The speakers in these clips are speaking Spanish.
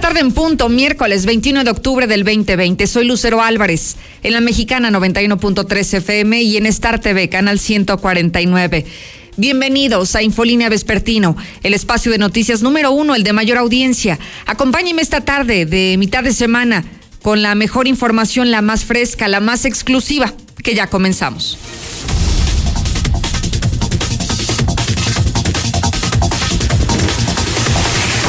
Tarde en punto, miércoles 21 de octubre del 2020. Soy Lucero Álvarez, en la mexicana 91.3 FM y en Star TV, canal 149. Bienvenidos a Infolínea Vespertino, el espacio de noticias número uno, el de mayor audiencia. Acompáñenme esta tarde de mitad de semana con la mejor información, la más fresca, la más exclusiva, que ya comenzamos.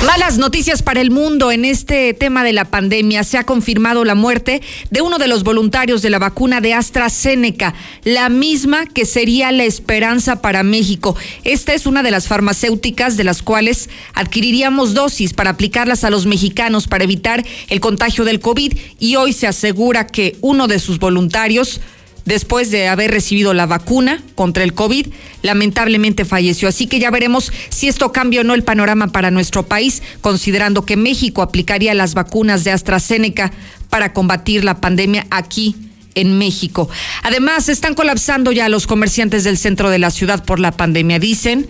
Malas noticias para el mundo en este tema de la pandemia. Se ha confirmado la muerte de uno de los voluntarios de la vacuna de AstraZeneca, la misma que sería la esperanza para México. Esta es una de las farmacéuticas de las cuales adquiriríamos dosis para aplicarlas a los mexicanos para evitar el contagio del COVID y hoy se asegura que uno de sus voluntarios después de haber recibido la vacuna contra el COVID, lamentablemente falleció. Así que ya veremos si esto cambia o no el panorama para nuestro país, considerando que México aplicaría las vacunas de AstraZeneca para combatir la pandemia aquí en México. Además, están colapsando ya los comerciantes del centro de la ciudad por la pandemia. Dicen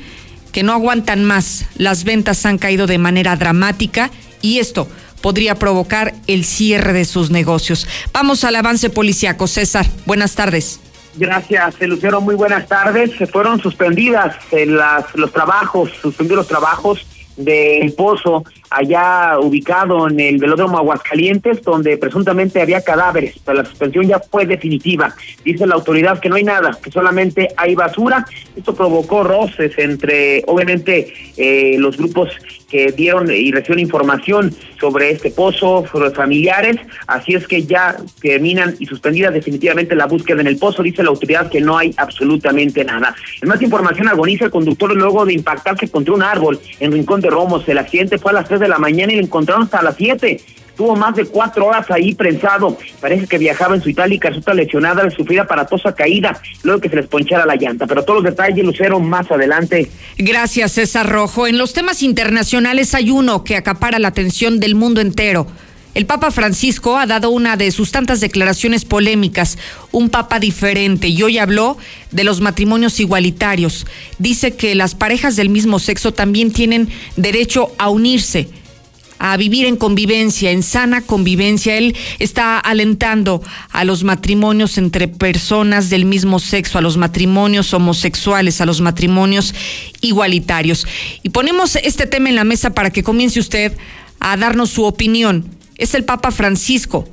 que no aguantan más, las ventas han caído de manera dramática y esto podría provocar el cierre de sus negocios. Vamos al avance policiaco. César, buenas tardes. Gracias, Lucero. Muy buenas tardes. Se fueron suspendidas eh, las, los trabajos, suspendidos los trabajos del pozo allá ubicado en el velódromo Aguascalientes, donde presuntamente había cadáveres, pero la suspensión ya fue definitiva. Dice la autoridad que no hay nada, que solamente hay basura. Esto provocó roces entre, obviamente, eh, los grupos que dieron y recibieron información sobre este pozo, sobre familiares, así es que ya terminan y suspendidas definitivamente la búsqueda en el pozo, dice la autoridad que no hay absolutamente nada. En más información, agoniza el conductor luego de impactarse contra un árbol en Rincón de Romos. El accidente fue a las 3 de la mañana y lo encontraron hasta las 7 Estuvo más de cuatro horas ahí prensado. Parece que viajaba en su itálica, resulta lesionada al sufrir aparatosa caída, luego que se les ponchara la llanta. Pero todos los detalles, Lucero, más adelante. Gracias, César Rojo. En los temas internacionales hay uno que acapara la atención del mundo entero. El Papa Francisco ha dado una de sus tantas declaraciones polémicas, un Papa diferente, y hoy habló de los matrimonios igualitarios. Dice que las parejas del mismo sexo también tienen derecho a unirse a vivir en convivencia, en sana convivencia. Él está alentando a los matrimonios entre personas del mismo sexo, a los matrimonios homosexuales, a los matrimonios igualitarios. Y ponemos este tema en la mesa para que comience usted a darnos su opinión. Es el Papa Francisco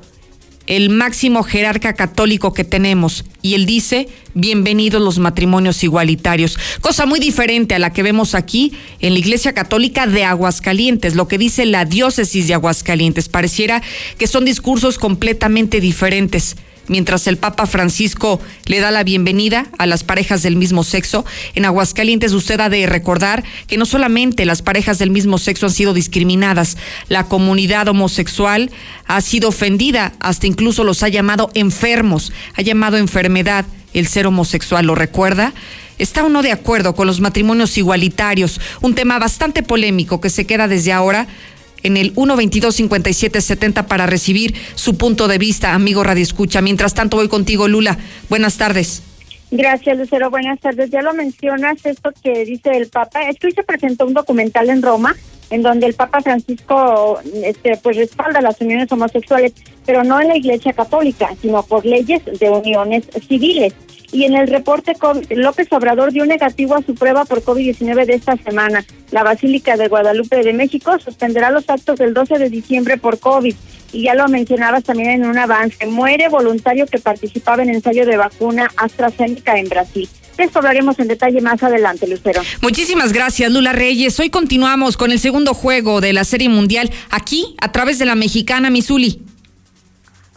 el máximo jerarca católico que tenemos. Y él dice, bienvenidos los matrimonios igualitarios. Cosa muy diferente a la que vemos aquí en la Iglesia Católica de Aguascalientes, lo que dice la diócesis de Aguascalientes. Pareciera que son discursos completamente diferentes mientras el Papa Francisco le da la bienvenida a las parejas del mismo sexo. En Aguascalientes usted ha de recordar que no solamente las parejas del mismo sexo han sido discriminadas, la comunidad homosexual ha sido ofendida, hasta incluso los ha llamado enfermos, ha llamado enfermedad el ser homosexual, ¿lo recuerda? ¿Está uno de acuerdo con los matrimonios igualitarios? Un tema bastante polémico que se queda desde ahora en el 122-5770 para recibir su punto de vista, amigo Radio Escucha. Mientras tanto, voy contigo, Lula. Buenas tardes. Gracias, Lucero. Buenas tardes. Ya lo mencionas, esto que dice el Papa. Es que hoy se presentó un documental en Roma en donde el Papa Francisco este, pues respalda las uniones homosexuales, pero no en la Iglesia Católica, sino por leyes de uniones civiles y en el reporte López Obrador dio negativo a su prueba por COVID-19 de esta semana. La Basílica de Guadalupe de México suspenderá los actos del 12 de diciembre por COVID. Y ya lo mencionabas también en un avance. Muere voluntario que participaba en ensayo de vacuna AstraZeneca en Brasil. esto hablaremos en detalle más adelante, Lucero. Muchísimas gracias, Lula Reyes. Hoy continuamos con el segundo juego de la Serie Mundial aquí a través de la mexicana Misuli.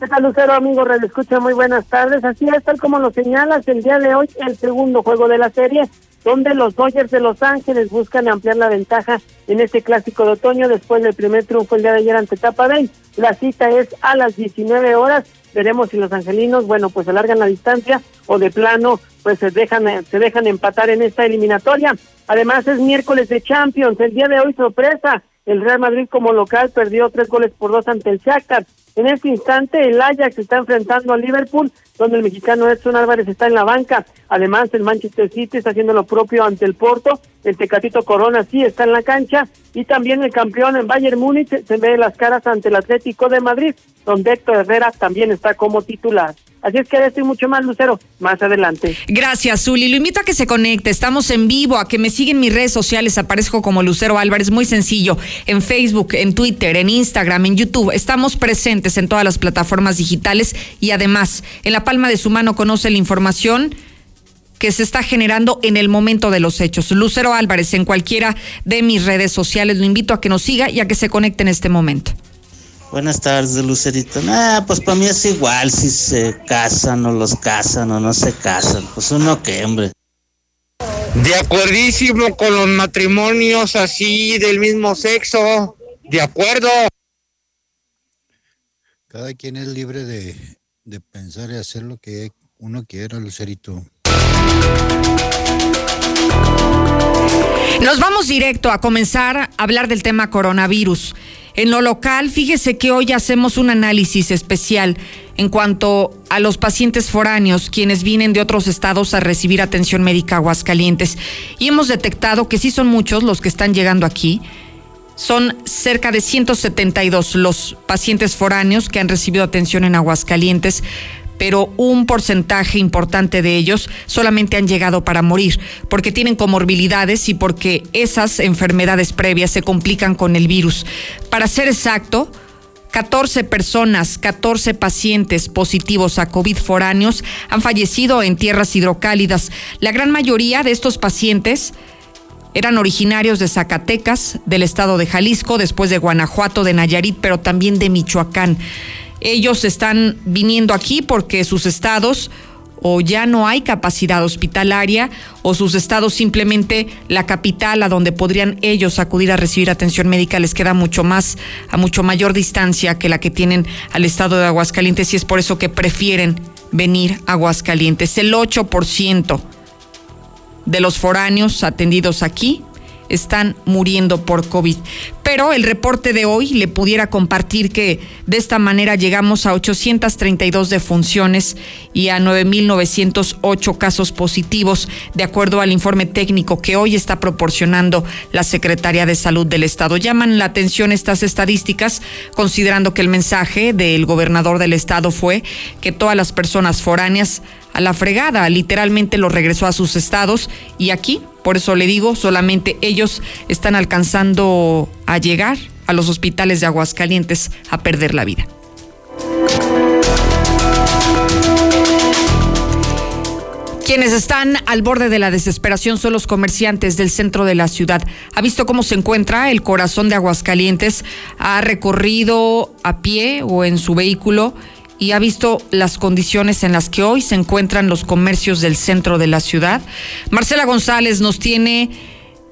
¿Qué tal, Lucero, amigo? Radio Escucha, muy buenas tardes. Así es, tal como lo señalas, el día de hoy, el segundo juego de la serie, donde los Dodgers de Los Ángeles buscan ampliar la ventaja en este clásico de otoño después del primer triunfo el día de ayer ante Tampa Bay. La cita es a las 19 horas Veremos si los angelinos, bueno, pues alargan la distancia o de plano, pues se dejan, se dejan empatar en esta eliminatoria. Además es miércoles de Champions, el día de hoy sorpresa, el Real Madrid como local perdió tres goles por dos ante el Shakhtar. En este instante el Ajax está enfrentando al Liverpool, donde el mexicano Edson Álvarez está en la banca. Además el Manchester City está haciendo lo propio ante el Porto. El Tecatito Corona sí está en la cancha. Y también el campeón en Bayern Múnich se ve las caras ante el Atlético de Madrid, donde Héctor Herrera también está como titular. Así es que estoy mucho más, Lucero, más adelante. Gracias, Zuli. Lo invito a que se conecte. Estamos en vivo, a que me siguen mis redes sociales. Aparezco como Lucero Álvarez, muy sencillo. En Facebook, en Twitter, en Instagram, en YouTube. Estamos presentes en todas las plataformas digitales y además, en la palma de su mano conoce la información que se está generando en el momento de los hechos. Lucero Álvarez en cualquiera de mis redes sociales. Lo invito a que nos siga y a que se conecte en este momento. Buenas tardes, Lucerito. Ah, pues para mí es igual si se casan o los casan o no se casan. Pues uno que, hombre. De acuerdísimo con los matrimonios así del mismo sexo. De acuerdo. Cada quien es libre de, de pensar y hacer lo que uno quiera, Lucerito. Nos vamos directo a comenzar a hablar del tema coronavirus. En lo local, fíjese que hoy hacemos un análisis especial en cuanto a los pacientes foráneos, quienes vienen de otros estados a recibir atención médica a Aguascalientes. Y hemos detectado que sí son muchos los que están llegando aquí. Son cerca de 172 los pacientes foráneos que han recibido atención en Aguascalientes pero un porcentaje importante de ellos solamente han llegado para morir, porque tienen comorbilidades y porque esas enfermedades previas se complican con el virus. Para ser exacto, 14 personas, 14 pacientes positivos a COVID foráneos han fallecido en tierras hidrocálidas. La gran mayoría de estos pacientes eran originarios de Zacatecas, del estado de Jalisco, después de Guanajuato, de Nayarit, pero también de Michoacán. Ellos están viniendo aquí porque sus estados o ya no hay capacidad hospitalaria o sus estados simplemente la capital a donde podrían ellos acudir a recibir atención médica les queda mucho más a mucho mayor distancia que la que tienen al estado de Aguascalientes y es por eso que prefieren venir a Aguascalientes. El 8% de los foráneos atendidos aquí están muriendo por COVID. Pero el reporte de hoy le pudiera compartir que de esta manera llegamos a 832 defunciones y a 9.908 casos positivos, de acuerdo al informe técnico que hoy está proporcionando la Secretaría de Salud del Estado. Llaman la atención estas estadísticas, considerando que el mensaje del gobernador del Estado fue que todas las personas foráneas a la fregada, literalmente lo regresó a sus estados y aquí, por eso le digo, solamente ellos están alcanzando a llegar a los hospitales de Aguascalientes a perder la vida. Quienes están al borde de la desesperación son los comerciantes del centro de la ciudad. ¿Ha visto cómo se encuentra el corazón de Aguascalientes? ¿Ha recorrido a pie o en su vehículo? Y ha visto las condiciones en las que hoy se encuentran los comercios del centro de la ciudad. Marcela González nos tiene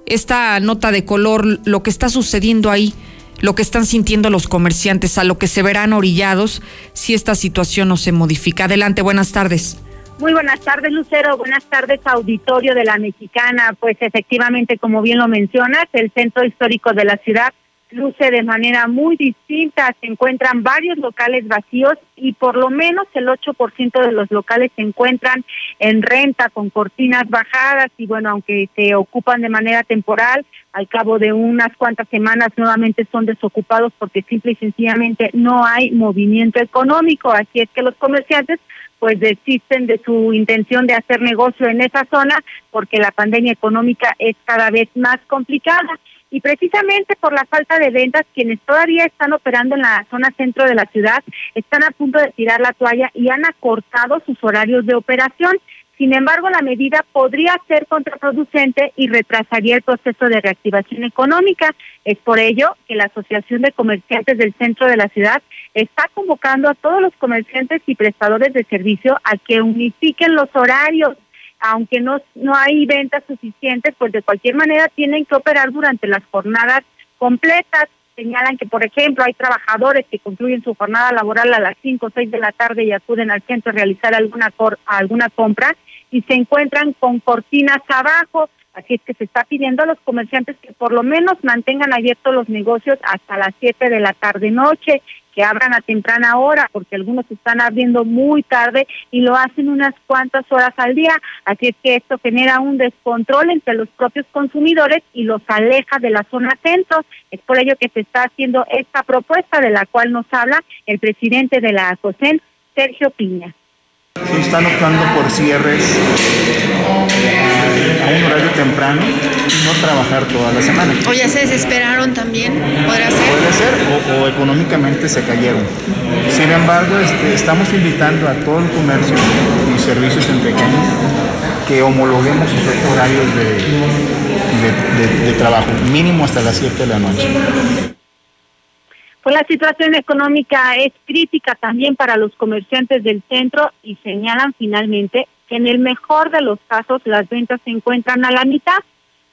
esta nota de color, lo que está sucediendo ahí, lo que están sintiendo los comerciantes, a lo que se verán orillados si esta situación no se modifica. Adelante, buenas tardes. Muy buenas tardes, Lucero. Buenas tardes, auditorio de la Mexicana. Pues efectivamente, como bien lo mencionas, el centro histórico de la ciudad luce de manera muy distinta. Se encuentran varios locales vacíos y por lo menos el 8% de los locales se encuentran en renta con cortinas bajadas y bueno, aunque se ocupan de manera temporal, al cabo de unas cuantas semanas nuevamente son desocupados porque simple y sencillamente no hay movimiento económico. Así es que los comerciantes pues desisten de su intención de hacer negocio en esa zona porque la pandemia económica es cada vez más complicada y precisamente por la falta de ventas, quienes todavía están operando en la zona centro de la ciudad están a punto de tirar la toalla y han acortado sus horarios de operación. Sin embargo, la medida podría ser contraproducente y retrasaría el proceso de reactivación económica. Es por ello que la Asociación de Comerciantes del Centro de la Ciudad está convocando a todos los comerciantes y prestadores de servicio a que unifiquen los horarios aunque no, no hay ventas suficientes, pues de cualquier manera tienen que operar durante las jornadas completas. señalan que, por ejemplo, hay trabajadores que concluyen su jornada laboral a las 5 o 6 de la tarde y acuden al centro a realizar alguna, alguna compra y se encuentran con cortinas abajo. Así es que se está pidiendo a los comerciantes que por lo menos mantengan abiertos los negocios hasta las 7 de la tarde-noche que abran a temprana hora, porque algunos están abriendo muy tarde y lo hacen unas cuantas horas al día. Así es que esto genera un descontrol entre los propios consumidores y los aleja de la zona centro. Es por ello que se está haciendo esta propuesta de la cual nos habla el presidente de la ACOSEN, Sergio Piña. Están optando por cierres a un horario temprano y no trabajar toda la semana. O ya se desesperaron también, podrá ser. Puede ser, o, económicamente se cayeron. Sin embargo, este, estamos invitando a todo el comercio y servicios en pequeño que homologuemos sus horarios de, de trabajo, mínimo hasta las 7 de la noche. Pues la situación económica es crítica también para los comerciantes del centro y señalan finalmente que en el mejor de los casos las ventas se encuentran a la mitad,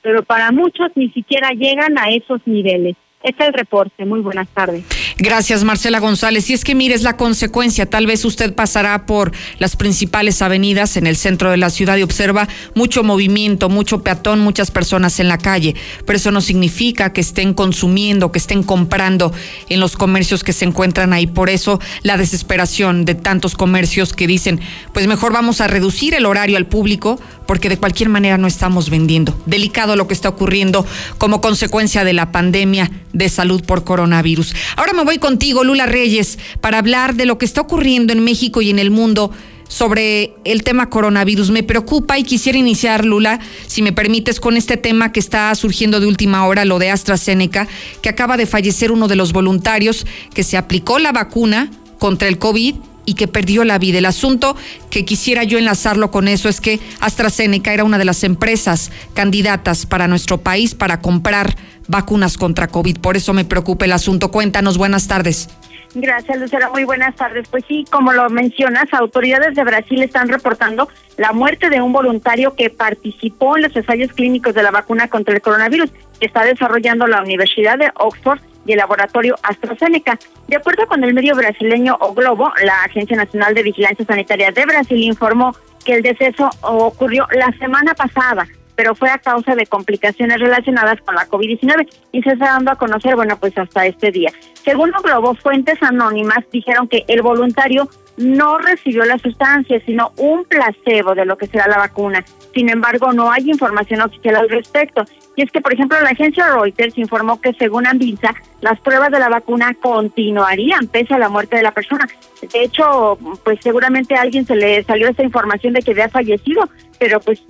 pero para muchos ni siquiera llegan a esos niveles. Este es el reporte. Muy buenas tardes. Gracias, Marcela González. Y es que mire, es la consecuencia. Tal vez usted pasará por las principales avenidas en el centro de la ciudad y observa mucho movimiento, mucho peatón, muchas personas en la calle. Pero eso no significa que estén consumiendo, que estén comprando en los comercios que se encuentran ahí. Por eso la desesperación de tantos comercios que dicen, pues mejor vamos a reducir el horario al público porque de cualquier manera no estamos vendiendo. Delicado lo que está ocurriendo como consecuencia de la pandemia de salud por coronavirus. Ahora me voy contigo, Lula Reyes, para hablar de lo que está ocurriendo en México y en el mundo sobre el tema coronavirus. Me preocupa y quisiera iniciar, Lula, si me permites, con este tema que está surgiendo de última hora, lo de AstraZeneca, que acaba de fallecer uno de los voluntarios que se aplicó la vacuna contra el COVID y que perdió la vida. El asunto que quisiera yo enlazarlo con eso es que AstraZeneca era una de las empresas candidatas para nuestro país para comprar vacunas contra COVID. Por eso me preocupa el asunto. Cuéntanos, buenas tardes. Gracias, Lucera. Muy buenas tardes. Pues sí, como lo mencionas, autoridades de Brasil están reportando la muerte de un voluntario que participó en los ensayos clínicos de la vacuna contra el coronavirus que está desarrollando la Universidad de Oxford y el laboratorio AstraZeneca. De acuerdo con el medio brasileño O Globo, la Agencia Nacional de Vigilancia Sanitaria de Brasil informó que el deceso ocurrió la semana pasada pero fue a causa de complicaciones relacionadas con la COVID-19 y se está dando a conocer, bueno, pues hasta este día. Según O Globo, fuentes anónimas dijeron que el voluntario no recibió la sustancia, sino un placebo de lo que será la vacuna. Sin embargo, no hay información oficial al respecto. Y es que, por ejemplo, la agencia Reuters informó que, según Anvisa, las pruebas de la vacuna continuarían pese a la muerte de la persona. De hecho, pues seguramente a alguien se le salió esta información de que había fallecido, pero pues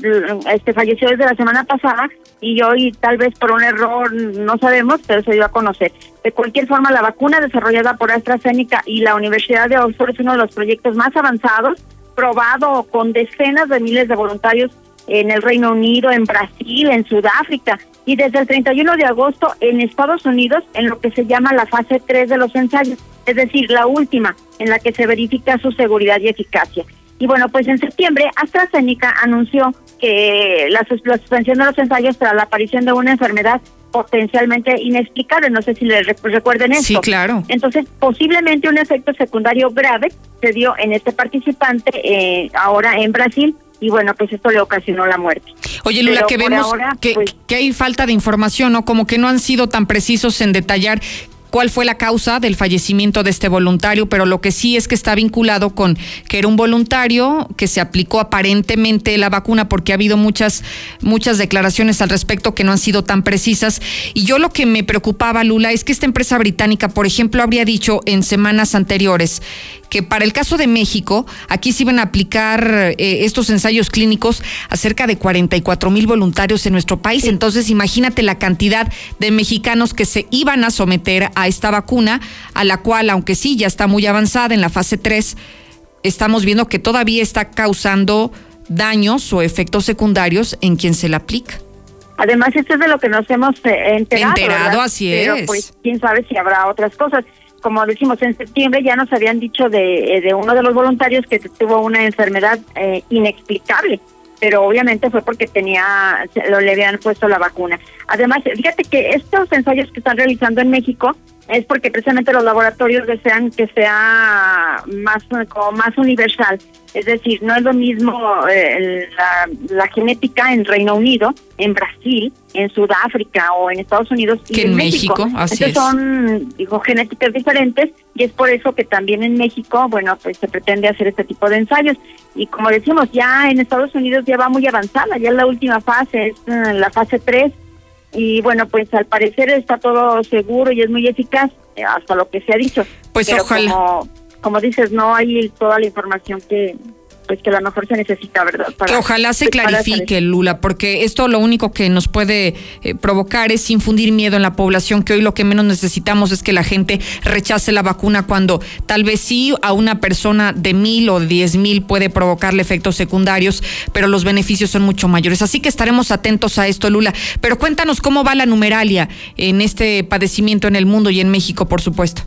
este falleció desde la semana pasada y hoy tal vez por un error no sabemos, pero se dio a conocer. De cualquier forma, la vacuna desarrollada por AstraZeneca y la Universidad de Oxford es uno de los proyectos más avanzados, probado con decenas de miles de voluntarios en el Reino Unido, en Brasil, en Sudáfrica y desde el 31 de agosto en Estados Unidos en lo que se llama la fase 3 de los ensayos, es decir, la última en la que se verifica su seguridad y eficacia. Y bueno, pues en septiembre AstraZeneca anunció que la, suspensión de los ensayos tras la aparición de una enfermedad potencialmente inexplicable. No sé si les recuerden esto. Sí, claro. Entonces, posiblemente un efecto secundario grave se dio en este participante eh, ahora en Brasil y bueno, pues esto le ocasionó la muerte. Oye, Lula, que vemos que, pues que hay falta de información, ¿no? Como que no han sido tan precisos en detallar cuál fue la causa del fallecimiento de este voluntario, pero lo que sí es que está vinculado con que era un voluntario que se aplicó aparentemente la vacuna porque ha habido muchas muchas declaraciones al respecto que no han sido tan precisas. Y yo lo que me preocupaba Lula es que esta empresa británica, por ejemplo, habría dicho en semanas anteriores que para el caso de México, aquí se iban a aplicar eh, estos ensayos clínicos a cerca de 44 mil voluntarios en nuestro país. Entonces, imagínate la cantidad de mexicanos que se iban a someter a esta vacuna, a la cual, aunque sí ya está muy avanzada en la fase 3, estamos viendo que todavía está causando daños o efectos secundarios en quien se la aplica. Además, esto es de lo que nos hemos eh, enterado. Enterado, así Pero, es. Pues quién sabe si habrá otras cosas como decimos, en septiembre ya nos habían dicho de, de uno de los voluntarios que tuvo una enfermedad eh, inexplicable. pero obviamente fue porque tenía, lo le habían puesto la vacuna. Además, fíjate que estos ensayos que están realizando en México es porque precisamente los laboratorios desean que sea más como más universal. Es decir, no es lo mismo eh, la, genética en Reino Unido, en Brasil, en Sudáfrica o en Estados Unidos que en, México. Así son digo, genéticas diferentes y es por eso que también en México, bueno, pues se pretende hacer este tipo de ensayos. Y como decimos, ya en Estados Unidos ya va muy avanzada, ya la última fase, es eh, la fase 3 y bueno, pues al parecer está todo seguro y es muy eficaz, eh, hasta lo que se ha dicho. Pues ojalá. Como, como dices, no hay toda la información que, pues que a lo mejor se necesita, ¿verdad? que ojalá se pues, clarifique, Lula, porque esto lo único que nos puede eh, provocar es infundir miedo en la población, que hoy lo que menos necesitamos es que la gente rechace la vacuna cuando tal vez sí a una persona de mil o diez mil puede provocarle efectos secundarios, pero los beneficios son mucho mayores. Así que estaremos atentos a esto, Lula. Pero cuéntanos cómo va la numeralia en este padecimiento en el mundo y en México, por supuesto.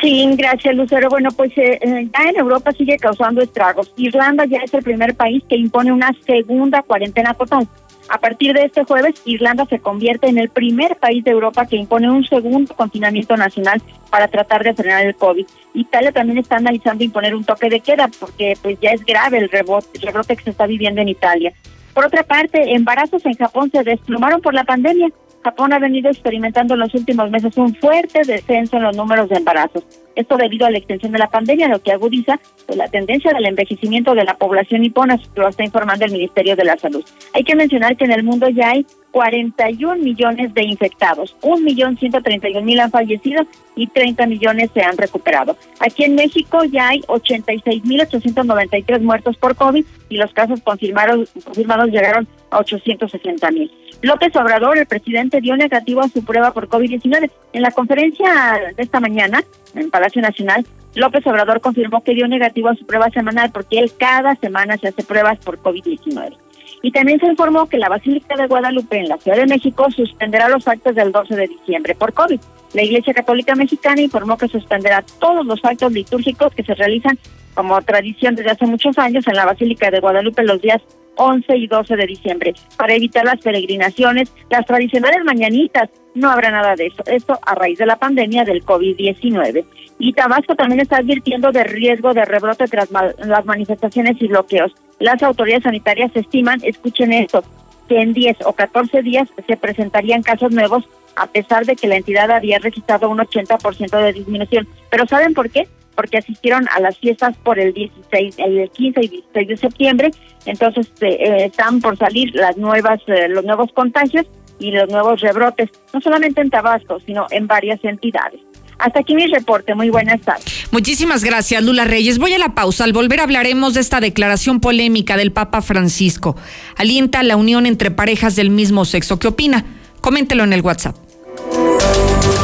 Sí, gracias Lucero. Bueno, pues eh, eh, ya en Europa sigue causando estragos. Irlanda ya es el primer país que impone una segunda cuarentena total. A partir de este jueves, Irlanda se convierte en el primer país de Europa que impone un segundo confinamiento nacional para tratar de frenar el COVID. Italia también está analizando imponer un toque de queda porque pues ya es grave el rebote, el rebrote que se está viviendo en Italia. Por otra parte, embarazos en Japón se desplomaron por la pandemia. Japón ha venido experimentando en los últimos meses un fuerte descenso en los números de embarazos. Esto debido a la extensión de la pandemia, lo que agudiza pues, la tendencia del envejecimiento de la población nipona, lo está informando el Ministerio de la Salud. Hay que mencionar que en el mundo ya hay 41 millones de infectados, 1.131.000 han fallecido y 30 millones se han recuperado. Aquí en México ya hay 86.893 muertos por COVID y los casos confirmados, confirmados llegaron a 860.000. López Obrador, el presidente, dio negativo a su prueba por COVID-19. En la conferencia de esta mañana, en Palacio Nacional, López Obrador confirmó que dio negativo a su prueba semanal porque él cada semana se hace pruebas por COVID-19. Y también se informó que la Basílica de Guadalupe en la Ciudad de México suspenderá los actos del 12 de diciembre por COVID. La Iglesia Católica Mexicana informó que suspenderá todos los actos litúrgicos que se realizan como tradición desde hace muchos años en la Basílica de Guadalupe los días 11 y 12 de diciembre, para evitar las peregrinaciones, las tradicionales mañanitas. No habrá nada de eso. Esto a raíz de la pandemia del COVID-19. Y Tabasco también está advirtiendo de riesgo de rebrote tras las manifestaciones y bloqueos. Las autoridades sanitarias estiman, escuchen esto, que en 10 o 14 días se presentarían casos nuevos, a pesar de que la entidad había registrado un 80% de disminución. Pero ¿saben por qué? Porque asistieron a las fiestas por el 16, el 15 y 16 de septiembre, entonces eh, eh, están por salir las nuevas, eh, los nuevos contagios y los nuevos rebrotes, no solamente en Tabasco, sino en varias entidades. Hasta aquí mi reporte. Muy buenas tardes. Muchísimas gracias, Lula Reyes. Voy a la pausa. Al volver hablaremos de esta declaración polémica del Papa Francisco. Alienta la unión entre parejas del mismo sexo. ¿Qué opina? Coméntelo en el WhatsApp.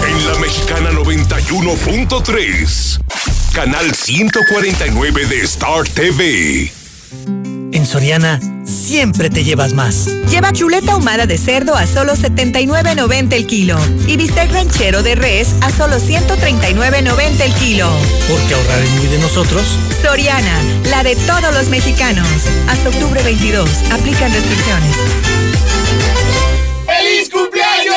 En la Mexicana 91.3, canal 149 de Star TV. En Soriana siempre te llevas más. Lleva chuleta ahumada de cerdo a solo 79.90 el kilo y bistec ranchero de res a solo 139.90 el kilo. Porque ahorrar es muy de nosotros. Soriana, la de todos los mexicanos. Hasta octubre 22. Aplican restricciones. ¡Feliz cumpleaños!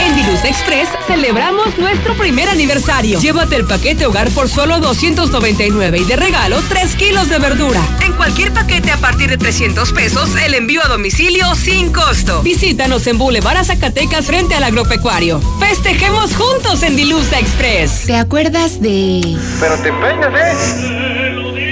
En Diluz Express celebramos nuestro primer aniversario. Llévate el paquete hogar por solo 299 y de regalo 3 kilos de verdura. En cualquier paquete a partir de 300 pesos, el envío a domicilio sin costo. Visítanos en Boulevard Zacatecas frente al agropecuario. Festejemos juntos en Diluz Express. ¿Te acuerdas de...? Pero te peinas, ¿eh?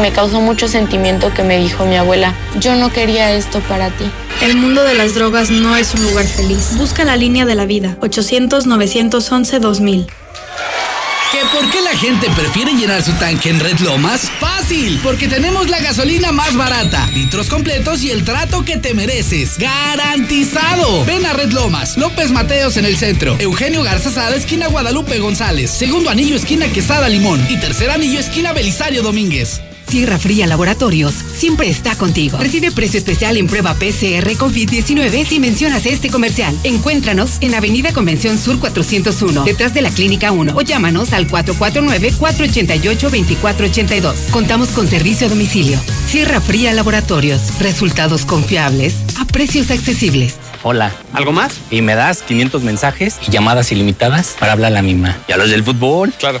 Me causó mucho sentimiento que me dijo mi abuela, yo no quería esto para ti. El mundo de las drogas no es un lugar feliz. Busca la línea de la vida, 800-911-2000. ¿Que por qué la gente prefiere llenar su tanque en Red Lomas? Fácil, porque tenemos la gasolina más barata, litros completos y el trato que te mereces. ¡Garantizado! Ven a Red Lomas, López Mateos en el centro, Eugenio Garza Sada, esquina Guadalupe González, segundo anillo, esquina Quesada Limón y tercer anillo, esquina Belisario Domínguez. Sierra Fría Laboratorios siempre está contigo. Recibe precio especial en prueba PCR COVID-19 si mencionas este comercial. Encuéntranos en Avenida Convención Sur 401, detrás de la Clínica 1 o llámanos al 449-488-2482. Contamos con servicio a domicilio. Sierra Fría Laboratorios. Resultados confiables a precios accesibles. Hola. ¿Algo más? Y me das 500 mensajes y llamadas ilimitadas para hablar a la misma. ¿Y a los del fútbol? Claro.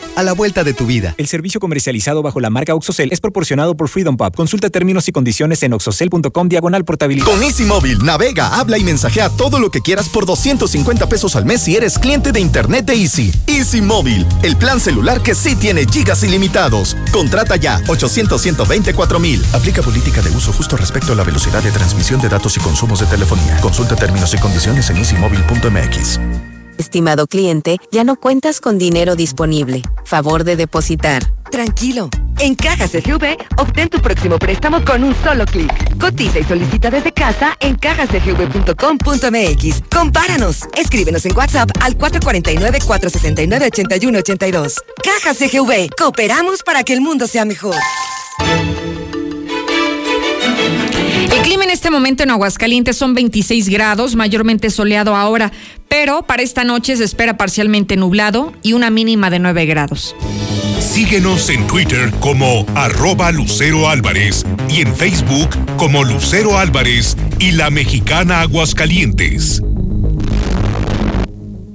a la vuelta de tu vida. El servicio comercializado bajo la marca OXOCEL es proporcionado por Freedom Pub. Consulta términos y condiciones en oxocel.com diagonal portabilidad. Con Easy Móvil, navega, habla y mensajea todo lo que quieras por 250 pesos al mes si eres cliente de Internet de Easy. Easy Móvil, el plan celular que sí tiene gigas ilimitados. Contrata ya, 800 mil. Aplica política de uso justo respecto a la velocidad de transmisión de datos y consumos de telefonía. Consulta términos y condiciones en easymóvil.mx. Estimado cliente, ya no cuentas con dinero disponible. Favor de depositar. Tranquilo. En Cajas CGV, obtén tu próximo préstamo con un solo clic. Cotiza y solicita desde casa en cajascgv.com.mx. Compáranos. Escríbenos en WhatsApp al 449-469-8182. Cajas CGV. Cooperamos para que el mundo sea mejor. El clima en este momento en Aguascalientes son 26 grados, mayormente soleado ahora, pero para esta noche se espera parcialmente nublado y una mínima de 9 grados. Síguenos en Twitter como arroba Lucero Álvarez y en Facebook como Lucero Álvarez y la mexicana Aguascalientes.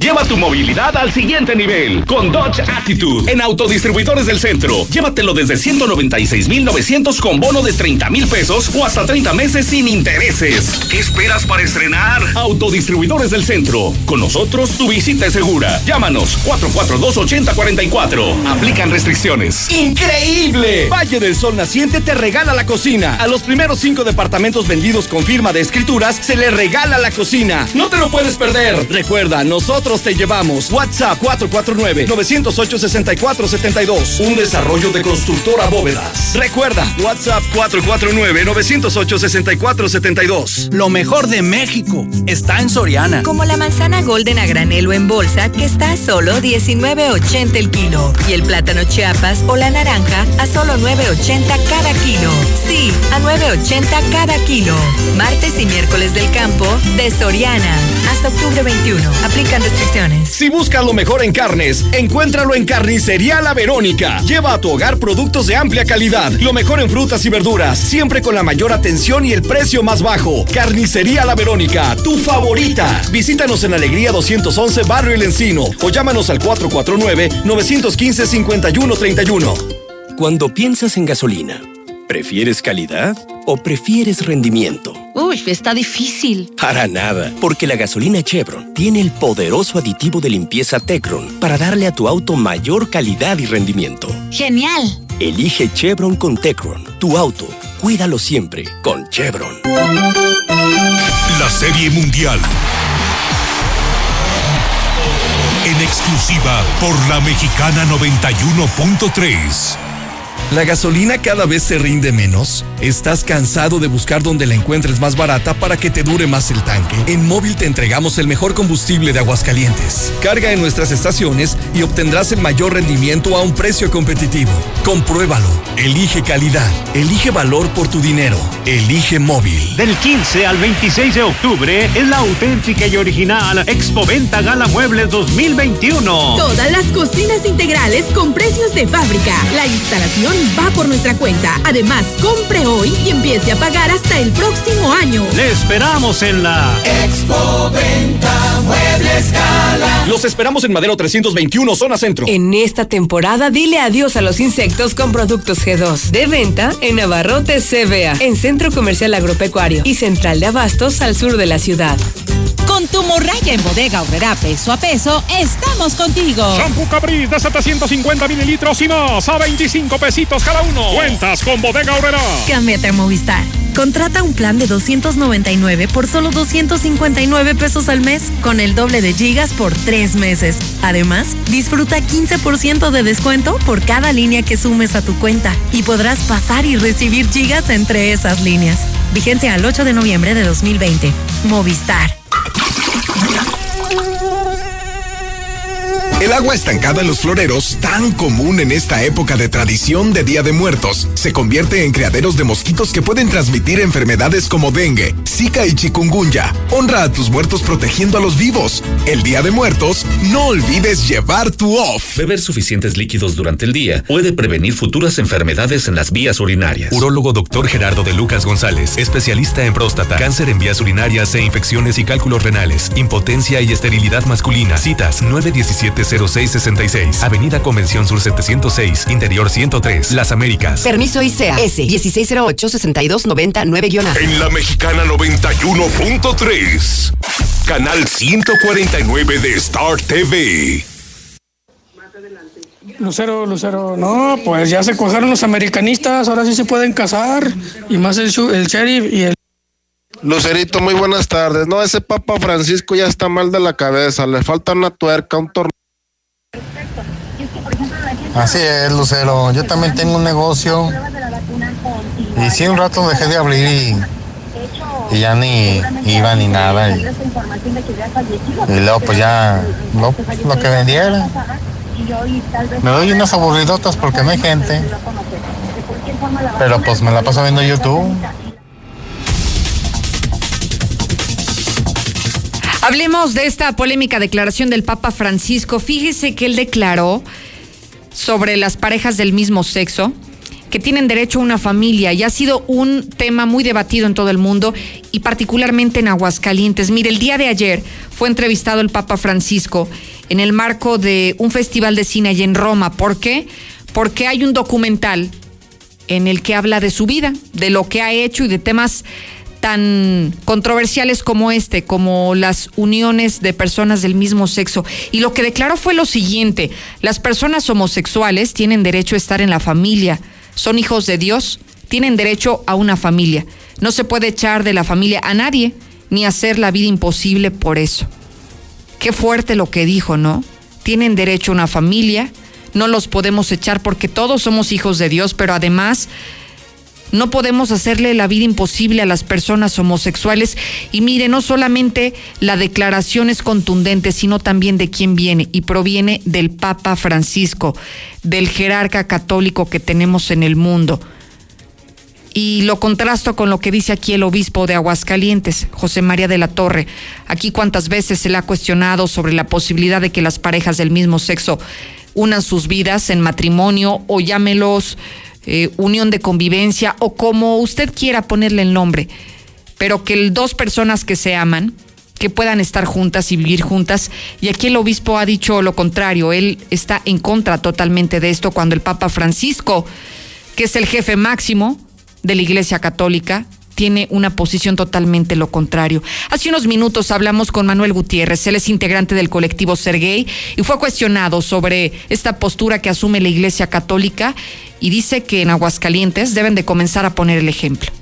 Lleva tu movilidad al siguiente nivel con Dodge Attitude en Autodistribuidores del Centro. Llévatelo desde 196,900 con bono de 30 mil pesos o hasta 30 meses sin intereses. ¿Qué esperas para estrenar? Autodistribuidores del Centro. Con nosotros tu visita es segura. Llámanos 442-8044. Aplican restricciones. ¡Increíble! Valle del Sol Naciente te regala la cocina. A los primeros cinco departamentos vendidos con firma de escrituras se le regala la cocina. No te lo puedes perder. Recuerda, nosotros te llevamos. WhatsApp 449-908-6472. Un desarrollo de constructora bóvedas. Recuerda, WhatsApp 449-908-6472. Lo mejor de México está en Soriana. Como la manzana golden a granelo en bolsa que está a solo 19.80 el kilo. Y el plátano chiapas o la naranja a solo 9.80 cada kilo. Sí, a 9.80 cada kilo. Martes y miércoles del campo de Soriana. Hasta octubre 21. Aplican restricciones. Si buscas lo mejor en carnes, encuéntralo en Carnicería La Verónica. Lleva a tu hogar productos de amplia calidad, lo mejor en frutas y verduras, siempre con la mayor atención y el precio más bajo. Carnicería La Verónica, tu favorita. Visítanos en Alegría 211 Barrio El Encino o llámanos al 449-915-5131. Cuando piensas en gasolina, ¿prefieres calidad o prefieres rendimiento? Uy, está difícil. Para nada, porque la gasolina Chevron tiene el poderoso aditivo de limpieza Tecron para darle a tu auto mayor calidad y rendimiento. Genial. Elige Chevron con Tecron, tu auto. Cuídalo siempre con Chevron. La Serie Mundial. En exclusiva por la Mexicana 91.3. ¿La gasolina cada vez se rinde menos? ¿Estás cansado de buscar donde la encuentres más barata para que te dure más el tanque? En Móvil te entregamos el mejor combustible de Aguascalientes. Carga en nuestras estaciones y obtendrás el mayor rendimiento a un precio competitivo. Compruébalo. Elige calidad. Elige valor por tu dinero. Elige Móvil. Del 15 al 26 de octubre es la auténtica y original Expo Venta Gala Muebles 2021. Todas las cocinas integrales con precios de fábrica. La instalación va por nuestra cuenta. Además, compre hoy y empiece a pagar hasta el próximo año. Le esperamos en la Expo Venta Muebles Gala. Los esperamos en Madero 321, zona centro. En esta temporada, dile adiós a los insectos con productos G2. De venta en Navarrote CBA, en Centro Comercial Agropecuario y Central de Abastos al sur de la ciudad. Con tu morraya en bodega obrera peso a peso, estamos contigo. Shampoo Capriz de 750 mililitros y más a 25 pesitos cada uno. Cuentas con bodega obrera. Cámbiate a Movistar. Contrata un plan de 299 por solo 259 pesos al mes, con el doble de gigas por tres meses. Además, disfruta 15% de descuento por cada línea que sumes a tu cuenta y podrás pasar y recibir gigas entre esas líneas. Vigencia al 8 de noviembre de 2020. Movistar. Yeah. El agua estancada en los floreros, tan común en esta época de tradición de Día de Muertos, se convierte en criaderos de mosquitos que pueden transmitir enfermedades como dengue, zika y chikungunya. Honra a tus muertos protegiendo a los vivos. El Día de Muertos, no olvides llevar tu off. Beber suficientes líquidos durante el día puede prevenir futuras enfermedades en las vías urinarias. Urólogo Dr. Gerardo de Lucas González, especialista en próstata, cáncer en vías urinarias e infecciones y cálculos renales, impotencia y esterilidad masculina. Citas 917 0666. Avenida Convención Sur 706, Interior 103, Las Américas. Permiso ICEA S 1608-6299-A. En la Mexicana 91.3. Canal 149 de Star TV. Lucero, Lucero, no, pues ya se cogieron los americanistas, ahora sí se pueden casar, y más el, el sheriff y el... Lucerito, muy buenas tardes. No, ese Papa Francisco ya está mal de la cabeza, le falta una tuerca, un torneo. Así es, Lucero. Yo también tengo un negocio. Y sí, un rato dejé de abrir y, ya ni iba ni nada. Y, y luego pues ya lo, lo que vendiera. Me doy unas aburridotas porque no hay gente. Pero pues me la paso viendo YouTube. Hablemos de esta polémica declaración del Papa Francisco. Fíjese que él declaró sobre las parejas del mismo sexo que tienen derecho a una familia y ha sido un tema muy debatido en todo el mundo y particularmente en Aguascalientes. Mire, el día de ayer fue entrevistado el Papa Francisco en el marco de un festival de cine allí en Roma. ¿Por qué? Porque hay un documental en el que habla de su vida, de lo que ha hecho y de temas tan controversiales como este, como las uniones de personas del mismo sexo. Y lo que declaró fue lo siguiente, las personas homosexuales tienen derecho a estar en la familia, son hijos de Dios, tienen derecho a una familia. No se puede echar de la familia a nadie, ni hacer la vida imposible por eso. Qué fuerte lo que dijo, ¿no? Tienen derecho a una familia, no los podemos echar porque todos somos hijos de Dios, pero además no podemos hacerle la vida imposible a las personas homosexuales. Y mire, no solamente la declaración es contundente, sino también de quién viene. Y proviene del Papa Francisco, del jerarca católico que tenemos en el mundo. Y lo contrasto con lo que dice aquí el obispo de Aguascalientes, José María de la Torre. Aquí cuántas veces se le ha cuestionado sobre la posibilidad de que las parejas del mismo sexo unan sus vidas en matrimonio o llámelos eh, unión de convivencia o como usted quiera ponerle el nombre, pero que dos personas que se aman, que puedan estar juntas y vivir juntas. Y aquí el obispo ha dicho lo contrario, él está en contra totalmente de esto cuando el Papa Francisco, que es el jefe máximo de la Iglesia Católica, tiene una posición totalmente lo contrario. Hace unos minutos hablamos con Manuel Gutiérrez, él es integrante del colectivo Sergey y fue cuestionado sobre esta postura que asume la Iglesia Católica y dice que en Aguascalientes deben de comenzar a poner el ejemplo.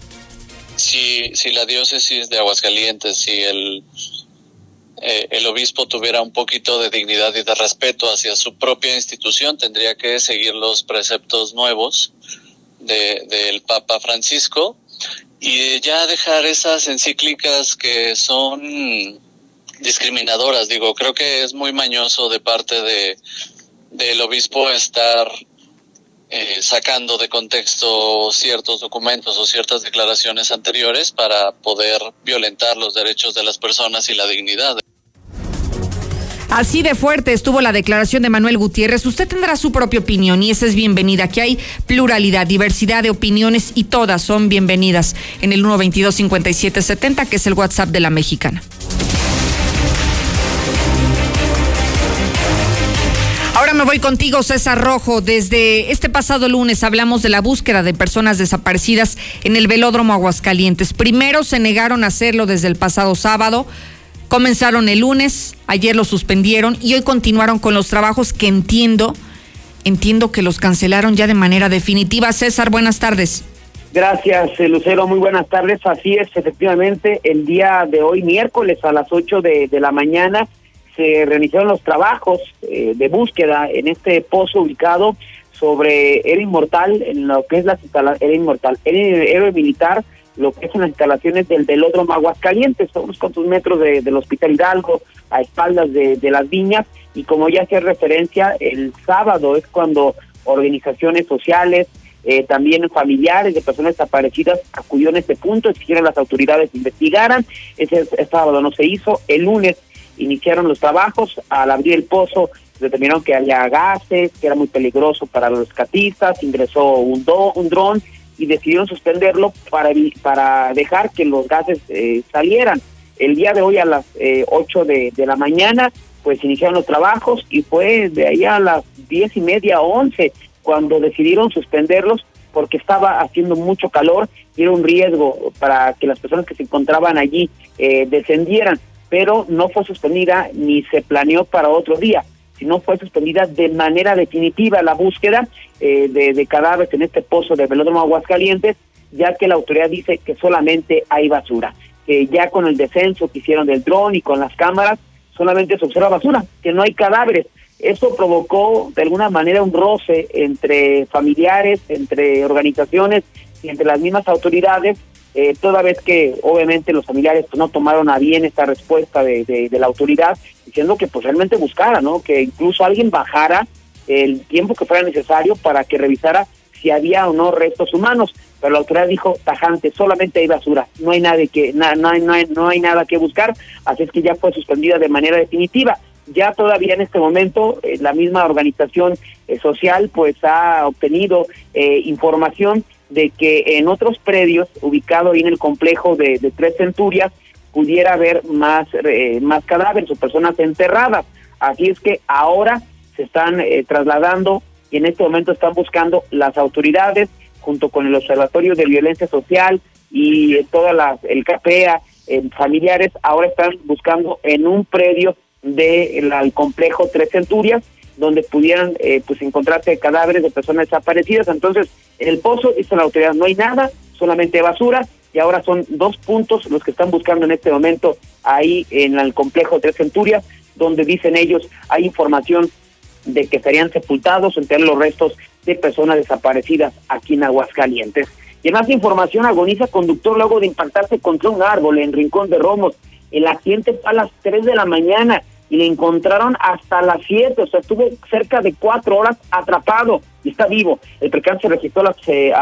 Si, si la diócesis de Aguascalientes, si el, eh, el obispo tuviera un poquito de dignidad y de respeto hacia su propia institución, tendría que seguir los preceptos nuevos del Papa Francisco y ya dejar esas encíclicas que son discriminadoras. Digo, creo que es muy mañoso de parte de del obispo estar eh, sacando de contexto ciertos documentos o ciertas declaraciones anteriores para poder violentar los derechos de las personas y la dignidad. Así de fuerte estuvo la declaración de Manuel Gutiérrez. Usted tendrá su propia opinión y esa es bienvenida. Aquí hay pluralidad, diversidad de opiniones y todas son bienvenidas en el 122-5770, que es el WhatsApp de la mexicana. Ahora me voy contigo, César Rojo. Desde este pasado lunes hablamos de la búsqueda de personas desaparecidas en el velódromo Aguascalientes. Primero se negaron a hacerlo desde el pasado sábado. Comenzaron el lunes, ayer lo suspendieron y hoy continuaron con los trabajos que entiendo, entiendo que los cancelaron ya de manera definitiva. César, buenas tardes. Gracias, eh, Lucero. Muy buenas tardes. Así es, efectivamente, el día de hoy, miércoles a las 8 de, la mañana, se realizaron los trabajos eh, de búsqueda en este pozo ubicado sobre el inmortal, en lo que es la el inmortal, el héroe militar lo que son las instalaciones del velódromo Aguascalientes, a unos cuantos metros de, del Hospital Hidalgo, a espaldas de, las viñas, y como ya hacía referencia, el sábado es cuando organizaciones sociales, eh, también familiares de personas desaparecidas acudieron a este punto, exigieron las autoridades investigaran, ese, sábado no se hizo, el lunes iniciaron los trabajos, al abrir el pozo determinaron que había gases, que era muy peligroso para los rescatistas, ingresó un, do, un dron y decidieron suspenderlo para, para dejar que los gases eh, salieran. El día de hoy a las eh, 8 de, la mañana, pues iniciaron los trabajos y fue de ahí a las diez y media, once, cuando decidieron suspenderlos porque estaba haciendo mucho calor y era un riesgo para que las personas que se encontraban allí eh, descendieran, pero no fue suspendida ni se planeó para otro día si no fue suspendida de manera definitiva la búsqueda eh, de, cadáveres en este pozo de Velódromo Aguascalientes, ya que la autoridad dice que solamente hay basura, que ya con el descenso que hicieron del dron y con las cámaras, solamente se observa basura, que no hay cadáveres. Eso provocó de alguna manera un roce entre familiares, entre organizaciones y entre las mismas autoridades, eh, toda vez que obviamente los familiares pues, no tomaron a bien esta respuesta de, de, la autoridad, diciendo que pues realmente buscara, ¿no? Que incluso alguien bajara el tiempo que fuera necesario para que revisara si había o no restos humanos, pero la autoridad dijo tajante, solamente hay basura, no hay nada que no, no, hay, no hay nada que buscar, así es que ya fue suspendida de manera definitiva. Ya todavía en este momento eh, la misma organización eh, social pues ha obtenido información de que en otros predios, ubicado ahí en el complejo de, Tres Centurias, pudiera haber más, eh, más cadáveres o personas enterradas. Así es que ahora se están eh, trasladando y en este momento están buscando las autoridades junto con el Observatorio de Violencia Social y eh, todas las, el CAPEA, familiares, ahora están buscando en un predio del complejo Tres Centurias donde pudieran eh, pues encontrarse cadáveres de personas desaparecidas. Entonces, en el pozo, dice la autoridad, no hay nada, solamente basura, y ahora son dos puntos los que están buscando en este momento ahí en el complejo Tres Centurias, donde dicen ellos hay información de que estarían sepultados entre los restos de personas desaparecidas aquí en Aguascalientes. Y más información, agoniza conductor luego de impactarse contra un árbol en Rincón de Romos. El accidente fue a las 3 de la mañana y le encontraron hasta las 7, o sea, estuvo cerca de cuatro horas atrapado y está vivo. El percance se registró las, eh,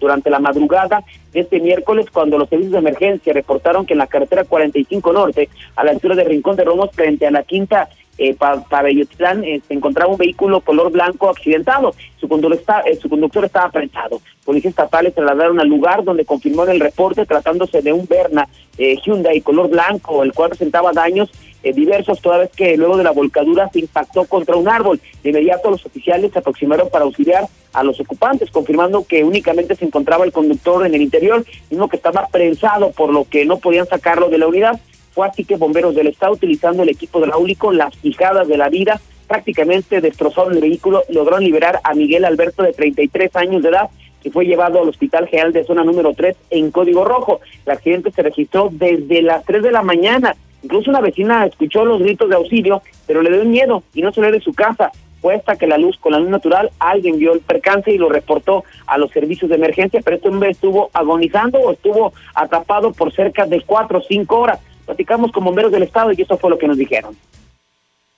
durante la madrugada de este miércoles cuando los servicios de emergencia reportaron que en la carretera 45 Norte, a la altura de Rincón de Romos, frente a la quinta eh, Pabellotlán, eh, se encontraba un vehículo color blanco accidentado. Su conductor, está, eh, su conductor estaba prensado. Policías estatales trasladaron al lugar donde confirmó en el reporte tratándose de un Berna eh, Hyundai color blanco, el cual presentaba daños eh, diversos, toda vez que luego de la volcadura se impactó contra un árbol. De inmediato los oficiales se aproximaron para auxiliar a los ocupantes, confirmando que únicamente se encontraba el conductor en el interior, mismo que estaba prensado, por lo que no podían sacarlo de la unidad. Fue así que bomberos del estado, utilizando el equipo hidráulico, las fijadas de la vida, prácticamente destrozaron el vehículo, lograron liberar a Miguel Alberto de 33 años de edad, que fue llevado al Hospital General de Zona número 3 en Código Rojo. El accidente se registró desde las 3 de la mañana. Incluso una vecina escuchó los gritos de auxilio, pero le dio miedo y no salió de su casa. Fue hasta que la luz, con la luz natural, alguien vio el percance y lo reportó a los servicios de emergencia, pero este hombre estuvo agonizando o estuvo atrapado por cerca de cuatro o cinco horas. Platicamos con bomberos del estado y eso fue lo que nos dijeron.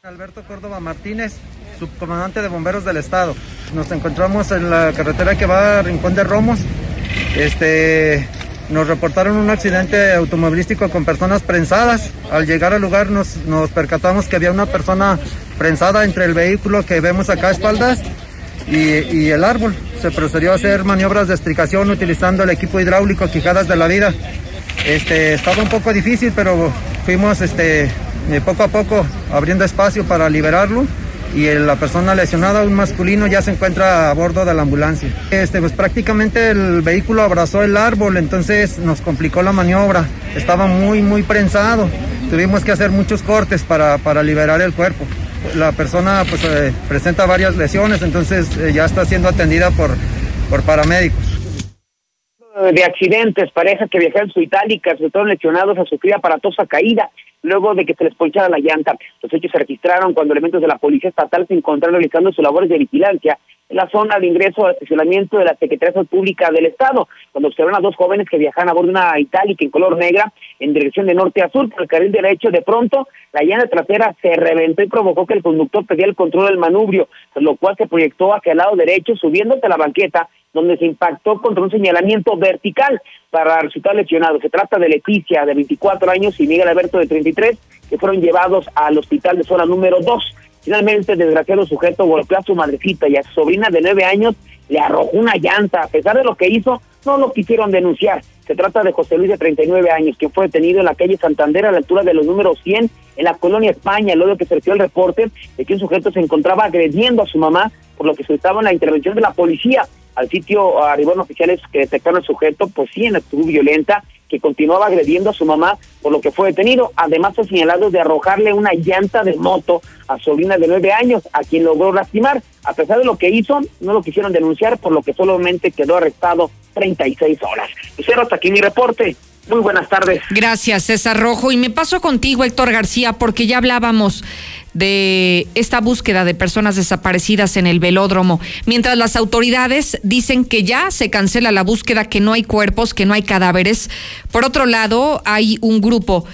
Alberto Córdoba Martínez, subcomandante de bomberos del estado. Nos encontramos en la carretera que va a Rincón de Romos. Este, nos reportaron un accidente automovilístico con personas prensadas. Al llegar al lugar nos, percatamos que había una persona prensada entre el vehículo que vemos acá a espaldas y, el árbol. Se procedió a hacer maniobras de estricación utilizando el equipo hidráulico Quijadas de la Vida. Este, estaba un poco difícil, pero fuimos este, poco a poco abriendo espacio para liberarlo y la persona lesionada, un masculino, ya se encuentra a bordo de la ambulancia. Este, pues prácticamente el vehículo abrazó el árbol, entonces nos complicó la maniobra. Estaba muy, muy prensado. Tuvimos que hacer muchos cortes para, para liberar el cuerpo. La persona pues, eh, presenta varias lesiones, entonces eh, ya está siendo atendida por, por paramédicos de accidentes, parejas que viajaban en su itálica, resultaron lesionados a sufrir aparatosa caída luego de que se les ponchara la llanta. Los hechos se registraron cuando elementos de la Policía Estatal se encontraron realizando sus labores de vigilancia en la zona de ingreso al estacionamiento de la Secretaría Pública del Estado, cuando observaron a dos jóvenes que viajaban a bordo de una itálica en color negra en dirección de norte a sur por el carril derecho. De pronto, la llanta trasera se reventó y provocó que el conductor perdiera el control del manubrio, lo cual se proyectó hacia el lado derecho, subiéndose a la banqueta donde se impactó contra un señalamiento vertical para resultar lesionado. Se trata de Leticia, de 24 años, y Miguel Alberto, de 33, que fueron llevados al hospital de zona número 2. Finalmente, el desgraciado sujeto golpeó a su madrecita y a su sobrina de 9 años le arrojó una llanta. A pesar de lo que hizo, no lo quisieron denunciar. Se trata de José Luis de 39 años, que fue detenido en la calle Santander a la altura de los números 100 en la colonia España, luego que se el reporte de que un sujeto se encontraba agrediendo a su mamá, por lo que solicitaban la intervención de la policía. Al sitio arribaron oficiales que detectaron al sujeto, pues sí, en actitud violenta, que continuaba agrediendo a su mamá, por lo que fue detenido. Además, fue señalado de arrojarle una llanta de moto a su sobrina de nueve años, a quien logró lastimar. A pesar de lo que hizo, no lo quisieron denunciar, por lo que solamente quedó arrestado 36 horas. Cero, hasta aquí mi reporte. Muy buenas tardes. Gracias, César Rojo. Y me paso contigo, Héctor García, porque ya hablábamos de esta búsqueda de personas desaparecidas en el velódromo, mientras las autoridades dicen que ya se cancela la búsqueda, que no hay cuerpos, que no hay cadáveres. Por otro lado, hay un grupo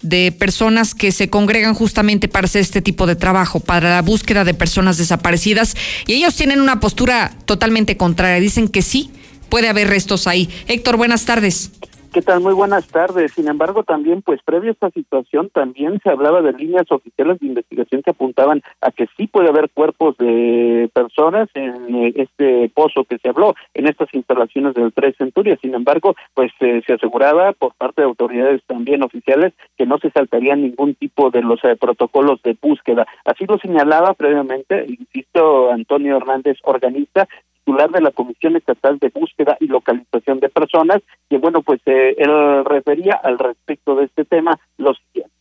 de personas que se congregan justamente para hacer este tipo de trabajo, para la búsqueda de personas desaparecidas, y ellos tienen una postura totalmente contraria. Dicen que sí, puede haber restos ahí. Héctor, buenas tardes. ¿Qué tal? Muy buenas tardes. Sin embargo, también, pues previo a esta situación, también se hablaba de líneas oficiales de investigación que apuntaban a que sí puede haber cuerpos de personas en eh, este pozo que se habló, en estas instalaciones del Tres Centurias. Sin embargo, pues eh, se aseguraba por parte de autoridades también oficiales que no se saltaría ningún tipo de los eh, protocolos de búsqueda. Así lo señalaba previamente, insisto, Antonio Hernández, organista, titular de la Comisión Estatal de Búsqueda y Localización de Personas, que bueno, pues eh, él refería al respecto de este tema lo siguiente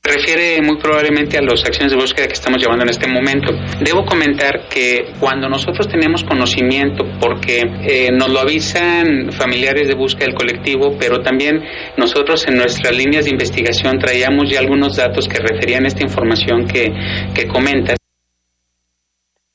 refiere muy probablemente a las acciones de búsqueda que estamos llevando en este momento. Debo comentar que cuando nosotros tenemos conocimiento, porque eh, nos lo avisan familiares de búsqueda del colectivo, pero también nosotros en nuestras líneas de investigación traíamos ya algunos datos que referían a esta información que, que comentas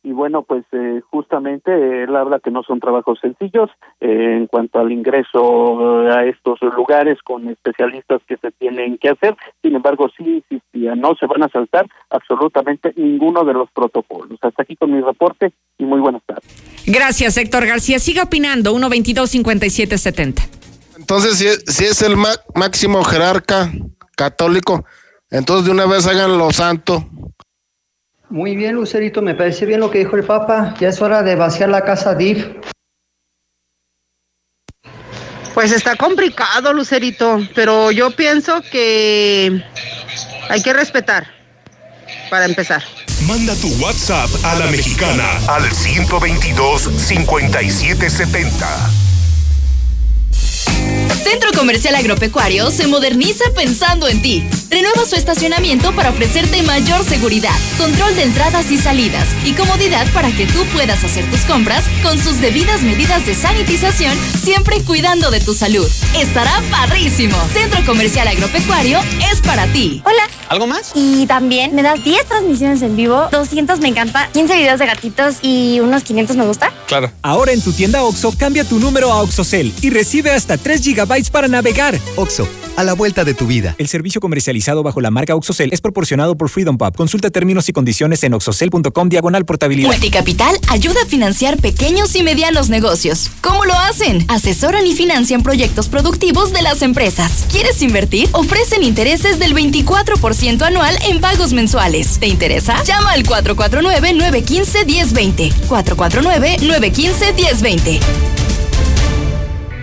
y bueno, pues eh, justamente él habla que no son trabajos sencillos eh, en cuanto al ingreso a estos lugares con especialistas que se tienen que hacer. Sin embargo, sí insistía, no se van a saltar absolutamente ninguno de los protocolos. Hasta aquí con mi reporte y muy buenas tardes. Gracias, Héctor García. Siga opinando, 122-5770. Entonces, si es, si es el máximo jerarca católico, entonces de una vez hagan lo santo muy bien, Lucerito, me parece bien lo que dijo el Papa. Ya es hora de vaciar la casa DIF. Pues está complicado, Lucerito, pero yo pienso que Hay que respetar, para empezar. Manda tu WhatsApp a la mexicana al 122 5770. Centro Comercial Agropecuario se moderniza pensando en ti. Renueva su estacionamiento para ofrecerte mayor seguridad, control de entradas y salidas y comodidad para que tú puedas hacer tus compras con sus debidas medidas de sanitización, siempre cuidando de tu salud. Estará padrísimo. Centro Comercial Agropecuario es para ti. Hola. ¿Algo más? Y también me das 10 transmisiones en vivo, 200 me encanta, 15 videos de gatitos y unos 500 me gusta. Claro. Ahora en tu tienda OXO, cambia tu número a OXOCEL y recibe hasta 3 GB para navegar. OXO, a la vuelta de tu vida. El servicio comercializado bajo la marca OXOCEL es proporcionado por Freedom Pub. Consulta términos y condiciones en oxocel.com diagonal portabilidad. Multicapital ayuda a financiar pequeños y medianos negocios. ¿Cómo lo hacen? Asesoran y financian proyectos productivos de las empresas. ¿Quieres invertir? Ofrecen intereses del 24% anual en pagos mensuales. ¿Te interesa? Llama al 449-915-1020. 449-915-1020.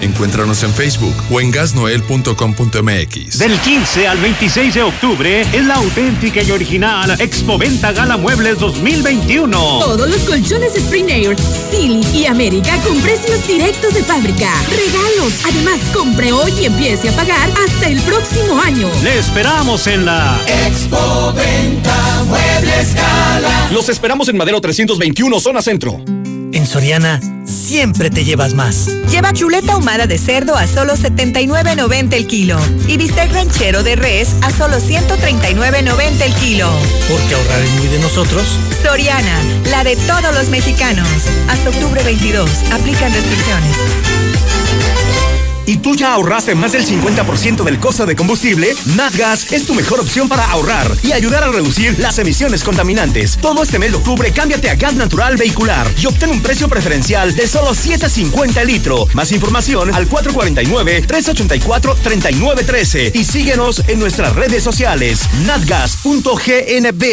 Encuéntranos en Facebook o en gasnoel.com.mx. Del 15 al 26 de octubre es la auténtica y original Expo Venta Gala Muebles 2021. Todos los colchones Spring Air, Silly y América con precios directos de fábrica. Regalos. Además, compre hoy y empiece a pagar hasta el próximo año. Le esperamos en la Expo Venta Muebles Gala. Los esperamos en Madero 321, zona centro. En Soriana, siempre te llevas más. Lleva chuleta ahumada de cerdo a solo 79.90 el kilo y bistec ranchero de res a solo 139.90 el kilo. Porque ahorrar es muy de nosotros. Soriana, la de todos los mexicanos. Hasta octubre 22. Aplican restricciones. ¿Y tú ya ahorraste más del 50% del costo de combustible? Natgas es tu mejor opción para ahorrar y ayudar a reducir las emisiones contaminantes. Todo este mes de octubre cámbiate a gas natural vehicular y obtén un precio preferencial de solo 7.50 litro. Más información al 449-384-3913 y síguenos en nuestras redes sociales natgas.gnb.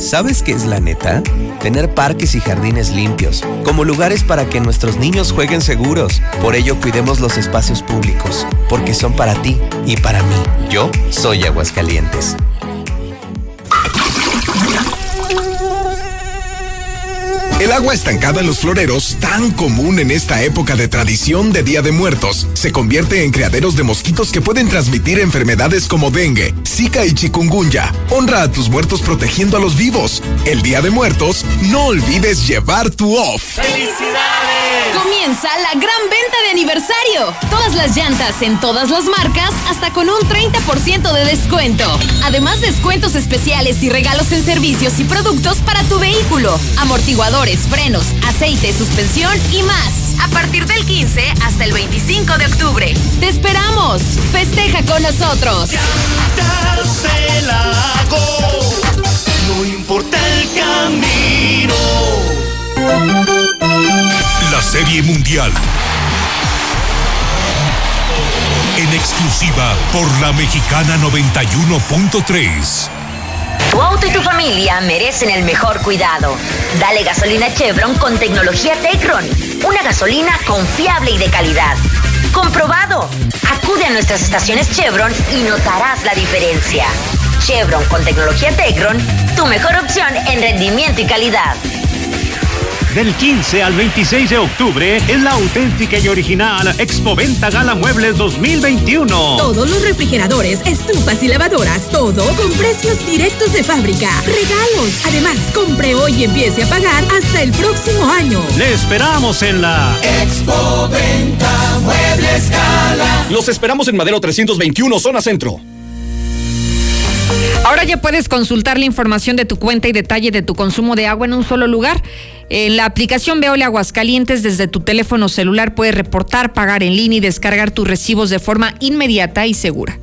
¿Sabes qué es la neta? Tener parques y jardines limpios, como lugares para que nuestros niños jueguen seguros. Por ello cuidemos los espacios públicos, porque son para ti y para mí. Yo soy Aguascalientes. El agua estancada en los floreros, tan común en esta época de tradición de Día de Muertos, se convierte en criaderos de mosquitos que pueden transmitir enfermedades como dengue, zika y chikungunya. Honra a tus muertos protegiendo a los vivos. El Día de Muertos, no olvides llevar tu off. Comienza la gran venta de aniversario. Todas las llantas en todas las marcas hasta con un 30% de descuento. Además descuentos especiales y regalos en servicios y productos para tu vehículo. Amortiguadores, frenos, aceite, suspensión y más. A partir del 15 hasta el 25 de octubre. Te esperamos. Festeja con nosotros. lago, no importa el camino. La Serie Mundial. En exclusiva por la Mexicana 91.3. Tu auto y tu familia merecen el mejor cuidado. Dale gasolina Chevron con tecnología Tecron. Una gasolina confiable y de calidad. Comprobado. Acude a nuestras estaciones Chevron y notarás la diferencia. Chevron con tecnología Tecron, tu mejor opción en rendimiento y calidad. Del 15 al 26 de octubre es la auténtica y original Expo Venta Gala Muebles 2021. Todos los refrigeradores, estufas y lavadoras, todo con precios directos de fábrica. Regalos. Además, compre hoy y empiece a pagar hasta el próximo año. Le esperamos en la Expo Venta Muebles Gala. Los esperamos en Madero 321, zona centro. Ahora ya puedes consultar la información de tu cuenta y detalle de tu consumo de agua en un solo lugar. En la aplicación Veole Aguascalientes desde tu teléfono celular puedes reportar, pagar en línea y descargar tus recibos de forma inmediata y segura.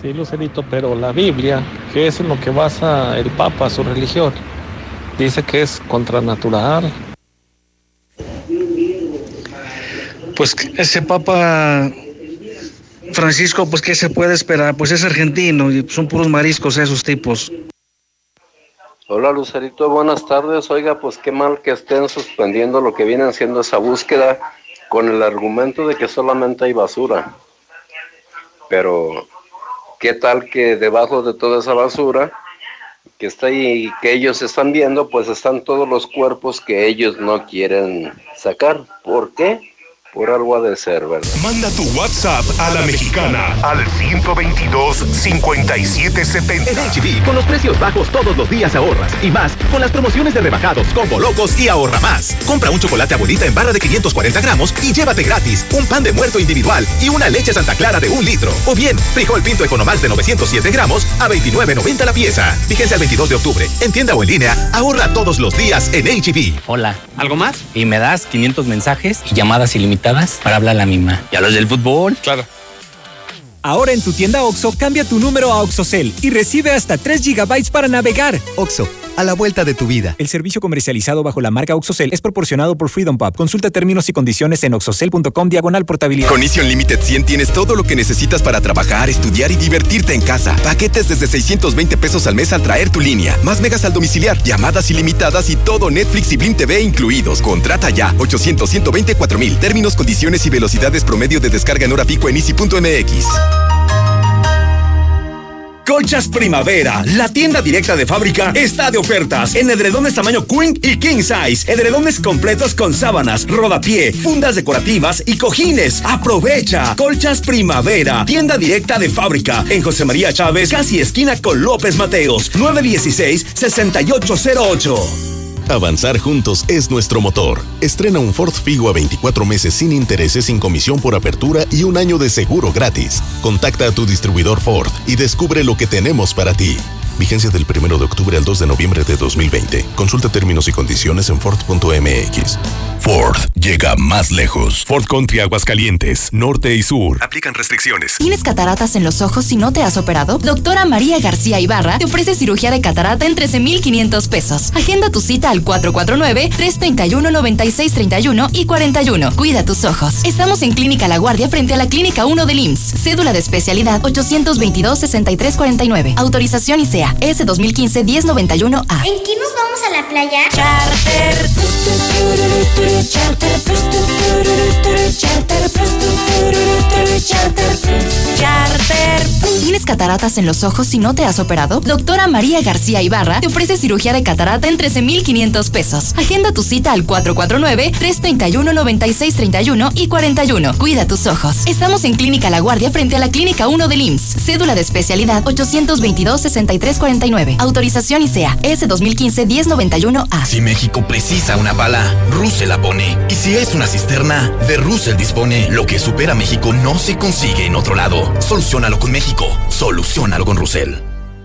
Sí, Lucerito, pero la Biblia, que es en lo que basa el Papa su religión, dice que es contranatural. Pues ese Papa Francisco, pues ¿qué se puede esperar? Pues es argentino y son puros mariscos esos tipos. Hola Lucerito, buenas tardes. Oiga, pues qué mal que estén suspendiendo lo que vienen haciendo esa búsqueda con el argumento de que solamente hay basura. Pero, ¿qué tal que debajo de toda esa basura que está ahí, que ellos están viendo, pues están todos los cuerpos que ellos no quieren sacar? ¿Por qué? Por algo ha de ser, ¿verdad? Manda tu WhatsApp a la mexicana al 122-5770. En HB, con los precios bajos todos los días ahorras. Y más, con las promociones de rebajados, combo locos y ahorra más. Compra un chocolate abuelita en barra de 540 gramos y llévate gratis un pan de muerto individual y una leche Santa Clara de un litro. O bien, frijol pinto Economax de 907 gramos a 29.90 la pieza. Fíjense al 22 de octubre. En tienda o en línea, ahorra todos los días en HB. Hola, ¿algo más? Y me das 500 mensajes y llamadas ilimitadas para hablar a la misma. ¿Y a los del fútbol? Claro. Ahora en tu tienda OXO, cambia tu número a OXOCEL y recibe hasta 3 GB para navegar. OXO, a la vuelta de tu vida. El servicio comercializado bajo la marca OXOCEL es proporcionado por Freedom Pub. Consulta términos y condiciones en oxocel.com diagonal portabilidad. Con Easy Unlimited 100 tienes todo lo que necesitas para trabajar, estudiar y divertirte en casa. Paquetes desde 620 pesos al mes al traer tu línea. Más megas al domiciliar, llamadas ilimitadas y todo Netflix y Blim TV incluidos. Contrata ya. 800 124 mil. Términos, condiciones y velocidades promedio de descarga en hora pico en easy.mx. Colchas Primavera, la tienda directa de fábrica, está de ofertas en edredones tamaño Queen y King Size, edredones completos con sábanas, rodapié, fundas decorativas y cojines. Aprovecha. Colchas Primavera, tienda directa de fábrica en José María Chávez, casi esquina con López Mateos, 916-6808. Avanzar juntos es nuestro motor. Estrena un Ford Figo a 24 meses sin intereses, sin comisión por apertura y un año de seguro gratis. Contacta a tu distribuidor Ford y descubre lo que tenemos para ti. Vigencia del 1 de octubre al 2 de noviembre de 2020. Consulta términos y condiciones en Ford.mx. Ford llega más lejos. Ford Country Aguascalientes, norte y sur. Aplican restricciones. ¿Tienes cataratas en los ojos si no te has operado? Doctora María García Ibarra te ofrece cirugía de catarata en 13,500 pesos. Agenda tu cita al 449-331-9631 y 41. Cuida tus ojos. Estamos en Clínica La Guardia frente a la Clínica 1 del IMSS. Cédula de especialidad 822-6349. Autorización ICEA S 2015-1091A. ¿En qué nos vamos a la playa? Charter. ¿Tienes cataratas en los ojos si no te has operado? Doctora María García Ibarra te ofrece cirugía de catarata en 13,500 pesos. Agenda tu cita al 449-331-9631 y 41. Cuida tus ojos. Estamos en Clínica La Guardia frente a la Clínica 1 del IMSS. Cédula de especialidad 822-6349. Autorización ICEA S 2015-1091A. Si México precisa una bala, Russell la Y si es una cisterna, de Russell dispone. Lo que supera México no se consigue en otro lado. Solucionalo con México. Solucionalo con Russell.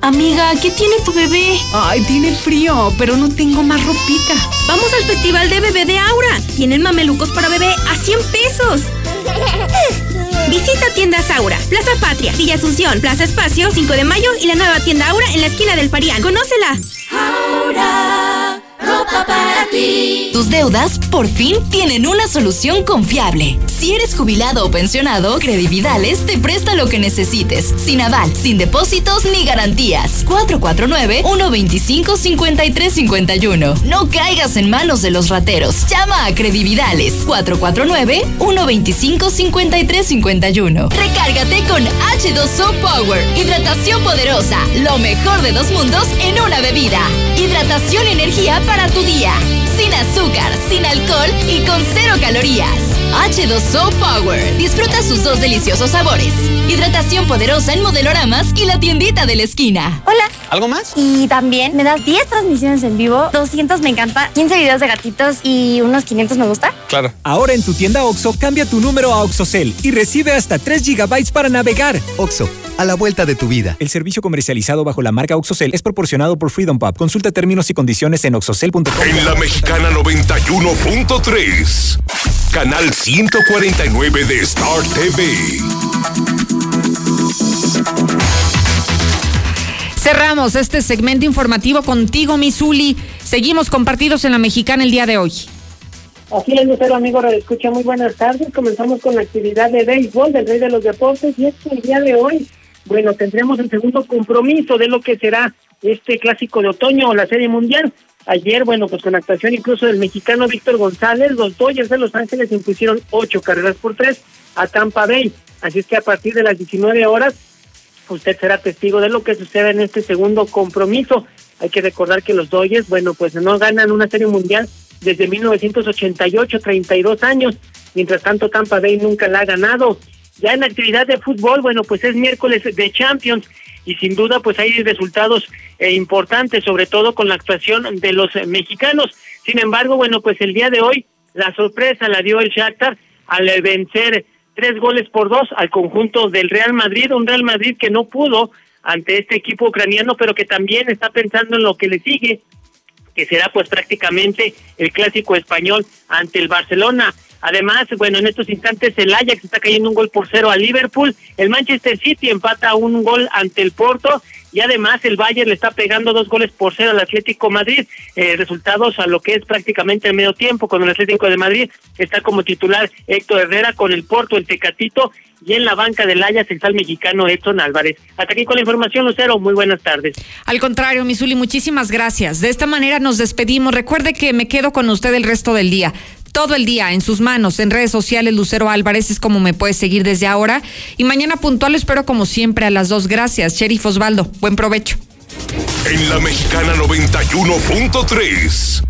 Amiga, ¿qué tiene tu bebé? Ay, tiene frío, pero no tengo más ropita. Vamos al festival de bebé de Aura. Tienen mamelucos para bebé a 100 pesos. Visita tiendas Aura, Plaza Patria, Villa Asunción, Plaza Espacio, 5 de mayo y la nueva tienda Aura en la esquina del Parián. ¡Conócela! Aura, ropa para ti. Tus deudas por fin tienen una solución confiable. Si eres jubilado o pensionado, Credividales te presta lo que necesites, sin aval, sin depósitos ni garantías. 449-125-5351. No caigas en manos de los rateros. Llama a Credividales. 449-125-5351. Recárgate con H2O Power. Hidratación poderosa. Lo mejor de dos mundos en una bebida. Hidratación y energía para tu día. Sin azúcar, sin alcohol y con cero calorías. H2O Power. Disfruta sus dos deliciosos sabores. Hidratación poderosa en modeloramas y la tiendita de la esquina. Hola. ¿Algo más? Y también me das 10 transmisiones en vivo, 200 me encanta, 15 videos de gatitos y unos 500 me gusta. Claro. Ahora en tu tienda OXO, cambia tu número a OXOCEL y recibe hasta 3 GB para navegar. OXO, a la vuelta de tu vida. El servicio comercializado bajo la marca OXOCEL es proporcionado por Freedom Pub. Consulta términos y condiciones en oxocel.com. En la mexicana 91.3, canal 149 de Star TV. Cerramos este segmento informativo contigo, Misuli. Seguimos compartidos en la mexicana el día de hoy. Así es, Lucero, amigo, escucha muy buenas tardes. Comenzamos con la actividad de béisbol del Rey de los Deportes y es que el día de hoy, bueno, tendremos el segundo compromiso de lo que será este clásico de otoño o la Serie Mundial. Ayer, bueno, pues con actuación incluso del mexicano Víctor González, los Dodgers de Los Ángeles impusieron ocho carreras por tres a Tampa Bay. Así es que a partir de las 19 horas, usted será testigo de lo que sucede en este segundo compromiso. Hay que recordar que los Dodgers, bueno, pues no ganan una Serie Mundial desde 1988, 32 años. Mientras tanto, Tampa Bay nunca la ha ganado. Ya en la actividad de fútbol, bueno, pues es miércoles de Champions y sin duda pues hay resultados eh, importantes, sobre todo con la actuación de los mexicanos. Sin embargo, bueno, pues el día de hoy la sorpresa la dio el Shakhtar al vencer tres goles por dos al conjunto del Real Madrid, un Real Madrid que no pudo ante este equipo ucraniano, pero que también está pensando en lo que le sigue, que será pues prácticamente el clásico español ante el Barcelona. Además, bueno, en estos instantes el Ajax está cayendo un gol por cero a Liverpool, el Manchester City empata un gol ante el Porto y además el Bayern le está pegando dos goles por cero al Atlético Madrid, eh, resultados a lo que es prácticamente el medio tiempo con el Atlético de Madrid, está como titular Héctor Herrera con el Porto, el Tecatito y en la banca del Ajax el mexicano Edson Álvarez. Hasta aquí con la información, Lucero, muy buenas tardes. Al contrario, Misuli, muchísimas gracias. De esta manera nos despedimos. Recuerde que me quedo con usted el resto del día todo el día en sus manos, en redes sociales, Lucero Álvarez es como me puedes seguir desde ahora. Y mañana puntual espero como siempre a las dos. Gracias, Sheriff Osvaldo. Buen provecho. En la Mexicana 91.3,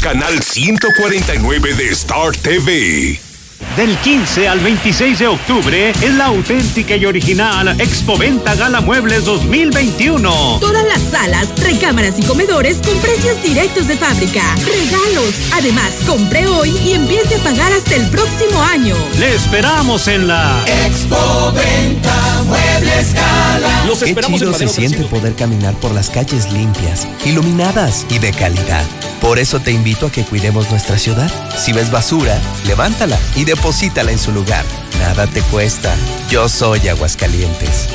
canal 149 de Star TV. Del 15 al 26 de octubre en la auténtica y original Expoventa Gala Muebles 2021. Todas las salas, recámaras y comedores con precios directos de fábrica. Regalos. Además, compre hoy y empiece a pagar hasta el próximo año. Le esperamos en la Expoventa Muebles Gala. Los esperamos Qué chido se siente poder caminar por las calles limpias, iluminadas y de calidad. Por eso te invito a que cuidemos nuestra ciudad. Si ves basura, levántala y deposítala en su lugar. Nada te cuesta. Yo soy Aguascalientes.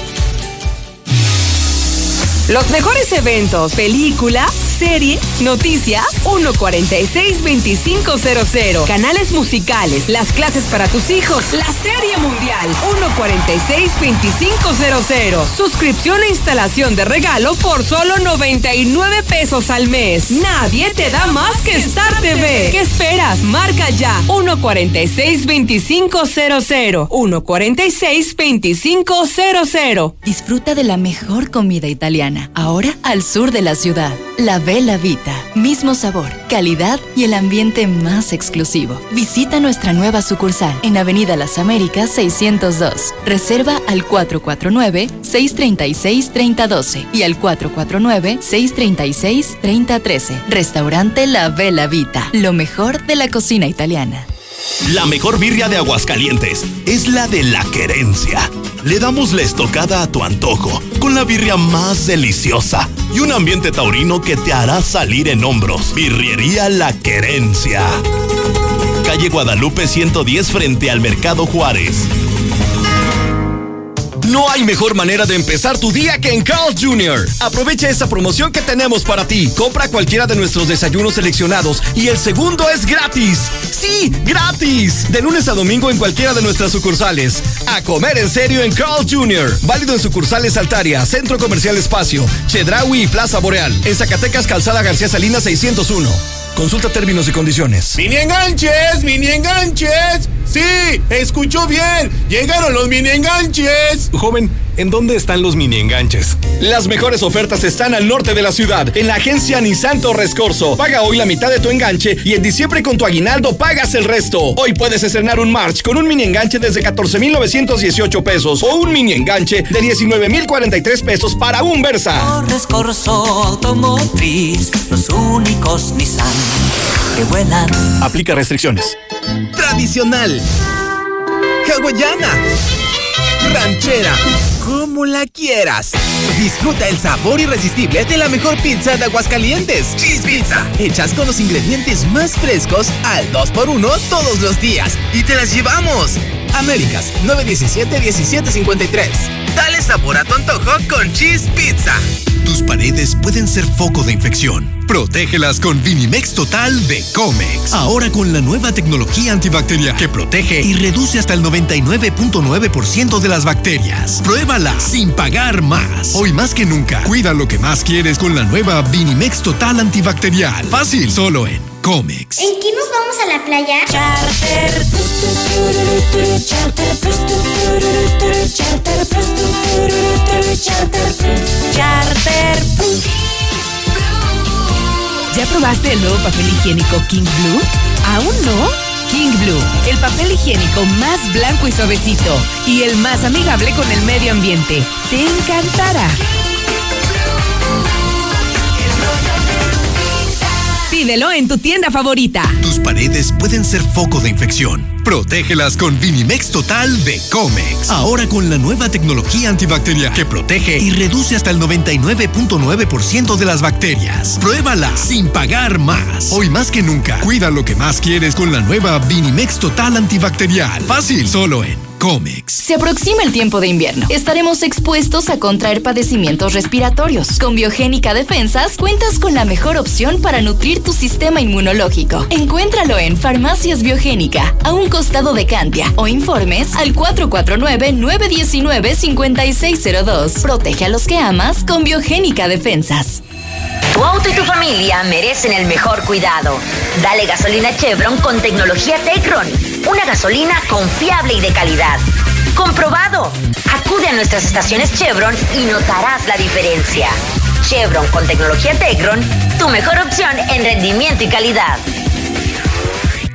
Los mejores eventos, película, serie, noticias, 146-2500. Canales musicales, las clases para tus hijos, la serie mundial, 146-2500. Suscripción e instalación de regalo por solo 99 pesos al mes. Nadie te da más que Star TV. ¿Qué esperas? Marca ya, 146-2500. 146-2500. Disfruta de la mejor comida italiana ahora al sur de la ciudad. La Bella Vita, mismo sabor, calidad y el ambiente más exclusivo. Visita nuestra nueva sucursal en Avenida Las Américas 602. Reserva al 449-636-3012 y al 449-636-3013. Restaurante La Bella Vita, lo mejor de la cocina italiana. La mejor birria de Aguascalientes es la de la querencia. Le damos la estocada a tu antojo, con la birria más deliciosa y un ambiente taurino que te hará salir en hombros. Birriería La Querencia. Calle Guadalupe 110 frente al Mercado Juárez. No hay mejor manera de empezar tu día que en Carl's Jr. Aprovecha esta promoción que tenemos para ti. Compra cualquiera de nuestros desayunos seleccionados y el segundo es gratis. ¡Sí, gratis! De lunes a domingo en cualquiera de nuestras sucursales. A comer en serio en Carl's Jr. Válido en sucursales Altaria, Centro Comercial Espacio, Chedraui y Plaza Boreal. En Zacatecas, Calzada García Salinas 601. Consulta términos y condiciones. ¡Mini enganches! ¡Mini enganches! ¡Sí! ¡Escuchó bien! ¡Llegaron los mini enganches! Joven, ¿en dónde están los mini enganches? Las mejores ofertas están al norte de la ciudad, en la agencia Nissan Torres Corso. Paga hoy la mitad de tu enganche y en diciembre con tu aguinaldo pagas el resto. Hoy puedes estrenar un March con un mini enganche desde 14,918 pesos o un mini enganche de 19,043 pesos para un Versa. Torres Corso Automotriz, los únicos Nissan que vuelan. Aplica restricciones. Tradicional. Hawaiana. Ranchera. Como la quieras. Disfruta el sabor irresistible de la mejor pizza de Aguascalientes. Cheese Pizza. Hechas con los ingredientes más frescos al 2x1 todos los días. Y te las llevamos. Américas 917-1753. Dale sabor a tu antojo con Cheese Pizza. Tus paredes pueden ser foco de infección. Protégelas con Vinimex Total de Comex. Ahora con la nueva tecnología antibacterial que protege y reduce hasta el 99.9% de las bacterias. Pruébala sin pagar más. Hoy más que nunca, cuida lo que más quieres con la nueva Vinimex Total antibacterial. Fácil, solo en Comex. ¿En qué nos vamos a la playa? Charter. Charter. ¿Ya probaste el nuevo papel higiénico King Blue? ¿Aún no? King Blue, el papel higiénico más blanco y suavecito y el más amigable con el medio ambiente. Te encantará. Pídelo en tu tienda favorita. Tus paredes pueden ser foco de infección. Protégelas con Vinimex Total de Comex. Ahora con la nueva tecnología antibacterial que protege y reduce hasta el 99.9% de las bacterias. Pruébala sin pagar más. Hoy más que nunca, cuida lo que más quieres con la nueva Vinimex Total antibacterial. Fácil, solo en Comex. Se aproxima el tiempo de invierno. Estaremos expuestos a contraer padecimientos respiratorios. Con Biogénica Defensas cuentas con la mejor opción para nutrir tu sistema inmunológico. Encuéntralo en Farmacias Biogénica, a un costado de Cantia, o informes al 449-919-5602. Protege a los que amas con Biogénica Defensas. Tu auto y tu familia merecen el mejor cuidado. Dale gasolina Chevron con tecnología Tecron. Una gasolina confiable y de calidad. Comprobado. Acude a nuestras estaciones Chevron y notarás la diferencia. Chevron con tecnología Tecron, tu mejor opción en rendimiento y calidad.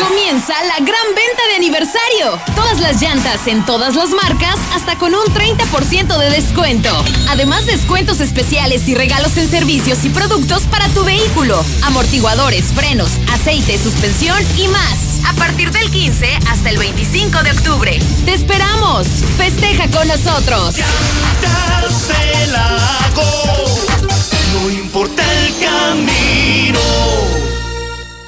Comienza la gran venta de aniversario. Todas las llantas en todas las marcas hasta con un 30% de descuento. Además descuentos especiales y regalos en servicios y productos para tu vehículo. Amortiguadores, frenos, aceite, suspensión y más. A partir del 15 hasta el 25 de octubre. Te esperamos. Festeja con nosotros. No importa el camino.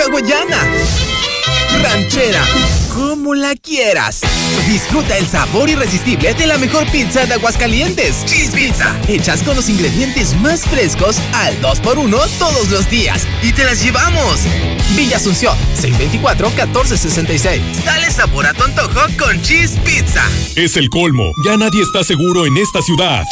Hawaiana. Ranchera. Como la quieras. Disfruta el sabor irresistible de la mejor pizza de Aguascalientes. Cheese Pizza. Hechas con los ingredientes más frescos al 2x1 todos los días. Y te las llevamos. Villa Asunción, 624-1466. Dale sabor a tu antojo con Cheese Pizza. Es el colmo. Ya nadie está seguro en esta ciudad.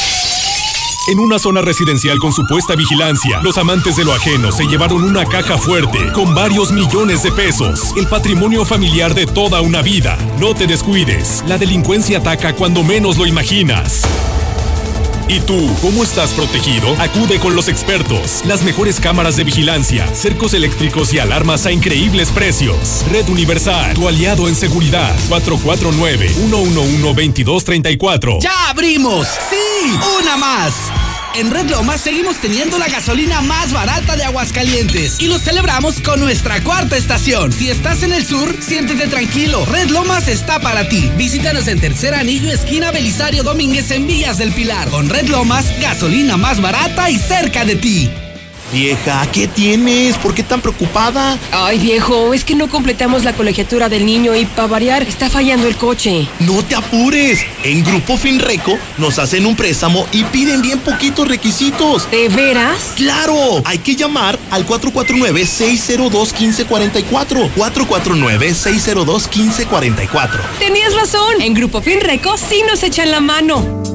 En una zona residencial con supuesta vigilancia, los amantes de lo ajeno se llevaron una caja fuerte con varios millones de pesos. El patrimonio familiar de toda una vida. No te descuides. La delincuencia ataca cuando menos lo imaginas. ¿Y tú, cómo estás protegido? Acude con los expertos. Las mejores cámaras de vigilancia, cercos eléctricos y alarmas a increíbles precios. Red Universal, tu aliado en seguridad. 449-111-2234. ¡Ya abrimos! ¡Sí! ¡Una más! En Red Lomas seguimos teniendo la gasolina más barata de Aguascalientes y lo celebramos con nuestra cuarta estación. Si estás en el sur, siéntete tranquilo. Red Lomas está para ti. Visítanos en Tercer Anillo, esquina Belisario Domínguez en Villas del Pilar. Con Red Lomas, gasolina más barata y cerca de ti. Vieja, ¿qué tienes? ¿Por qué tan preocupada? Ay, viejo, es que no completamos la colegiatura del niño y para variar está fallando el coche. No te apures. En Grupo Finreco nos hacen un préstamo y piden bien poquitos requisitos. ¿De veras? ¡Claro! Hay que llamar al 449-602-1544. 449-602-1544. Tenías razón. En Grupo Finreco sí nos echan la mano.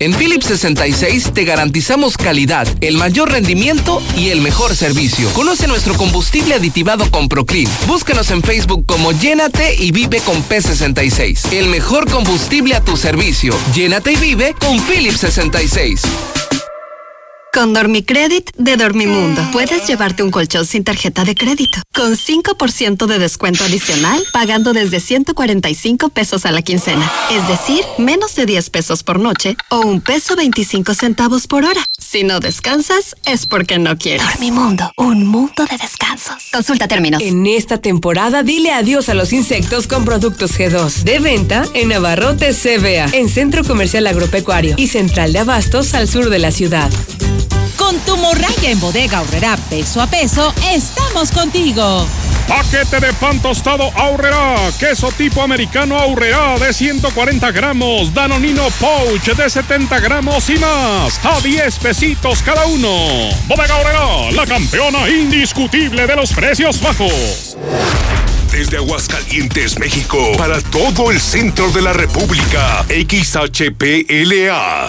En Philips 66 te garantizamos calidad, el mayor rendimiento y el mejor servicio. Conoce nuestro combustible aditivado con Proclean. Búscanos en Facebook como Llénate y Vive con P66. El mejor combustible a tu servicio. Llénate y vive con Philips 66. Con Dormicredit de Dormimundo puedes llevarte un colchón sin tarjeta de crédito con 5% de descuento adicional pagando desde 145 pesos a la quincena, es decir, menos de 10 pesos por noche o un peso 25 centavos por hora. Si no descansas es porque no quieres. Dormimundo, un mundo de descansos. Consulta términos. En esta temporada dile adiós a los insectos con productos G2. De venta en Navarrote CBA, en Centro Comercial Agropecuario y Central de Abastos al sur de la ciudad. Con tu morraya en bodega ahorrará peso a peso, estamos contigo. Paquete de pan tostado ahorrará. Queso tipo americano ahorrará de 140 gramos. Danonino Pouch de 70 gramos y más. A 10 pesitos cada uno. Bodega ahorrará, la campeona indiscutible de los precios bajos. Desde Aguascalientes, México, para todo el centro de la República, XHPLA,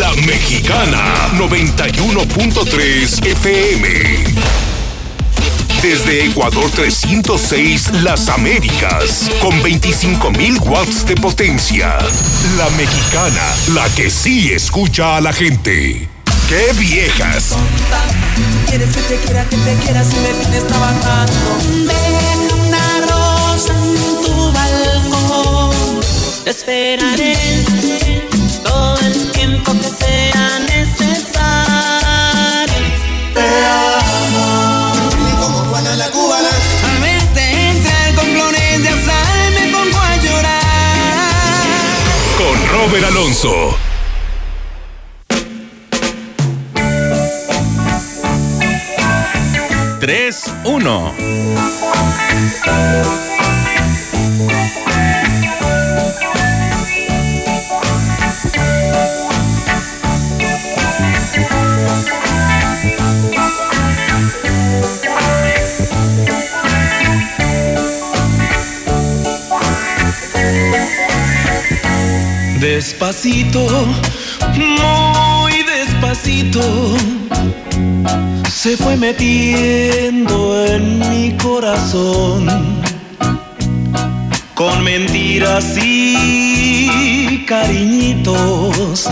La Mexicana, 91.3 FM. Desde Ecuador 306, Las Américas, con 25.000 watts de potencia. La Mexicana, la que sí escucha a la gente. ¡Qué viejas! Quieres que te quiera, que te quiera si me tienes trabajando. Deja una rosa en tu balcón. Te esperaré todo tiempo que sea necesario. Te amo. Como Juana la cubana. Al verte entrar con flores de azar me pongo a llorar. Con Robert Alonso. Tres, uno. Despacito, muy despacito, se fue metiendo en mi corazón con mentiras y cariñitos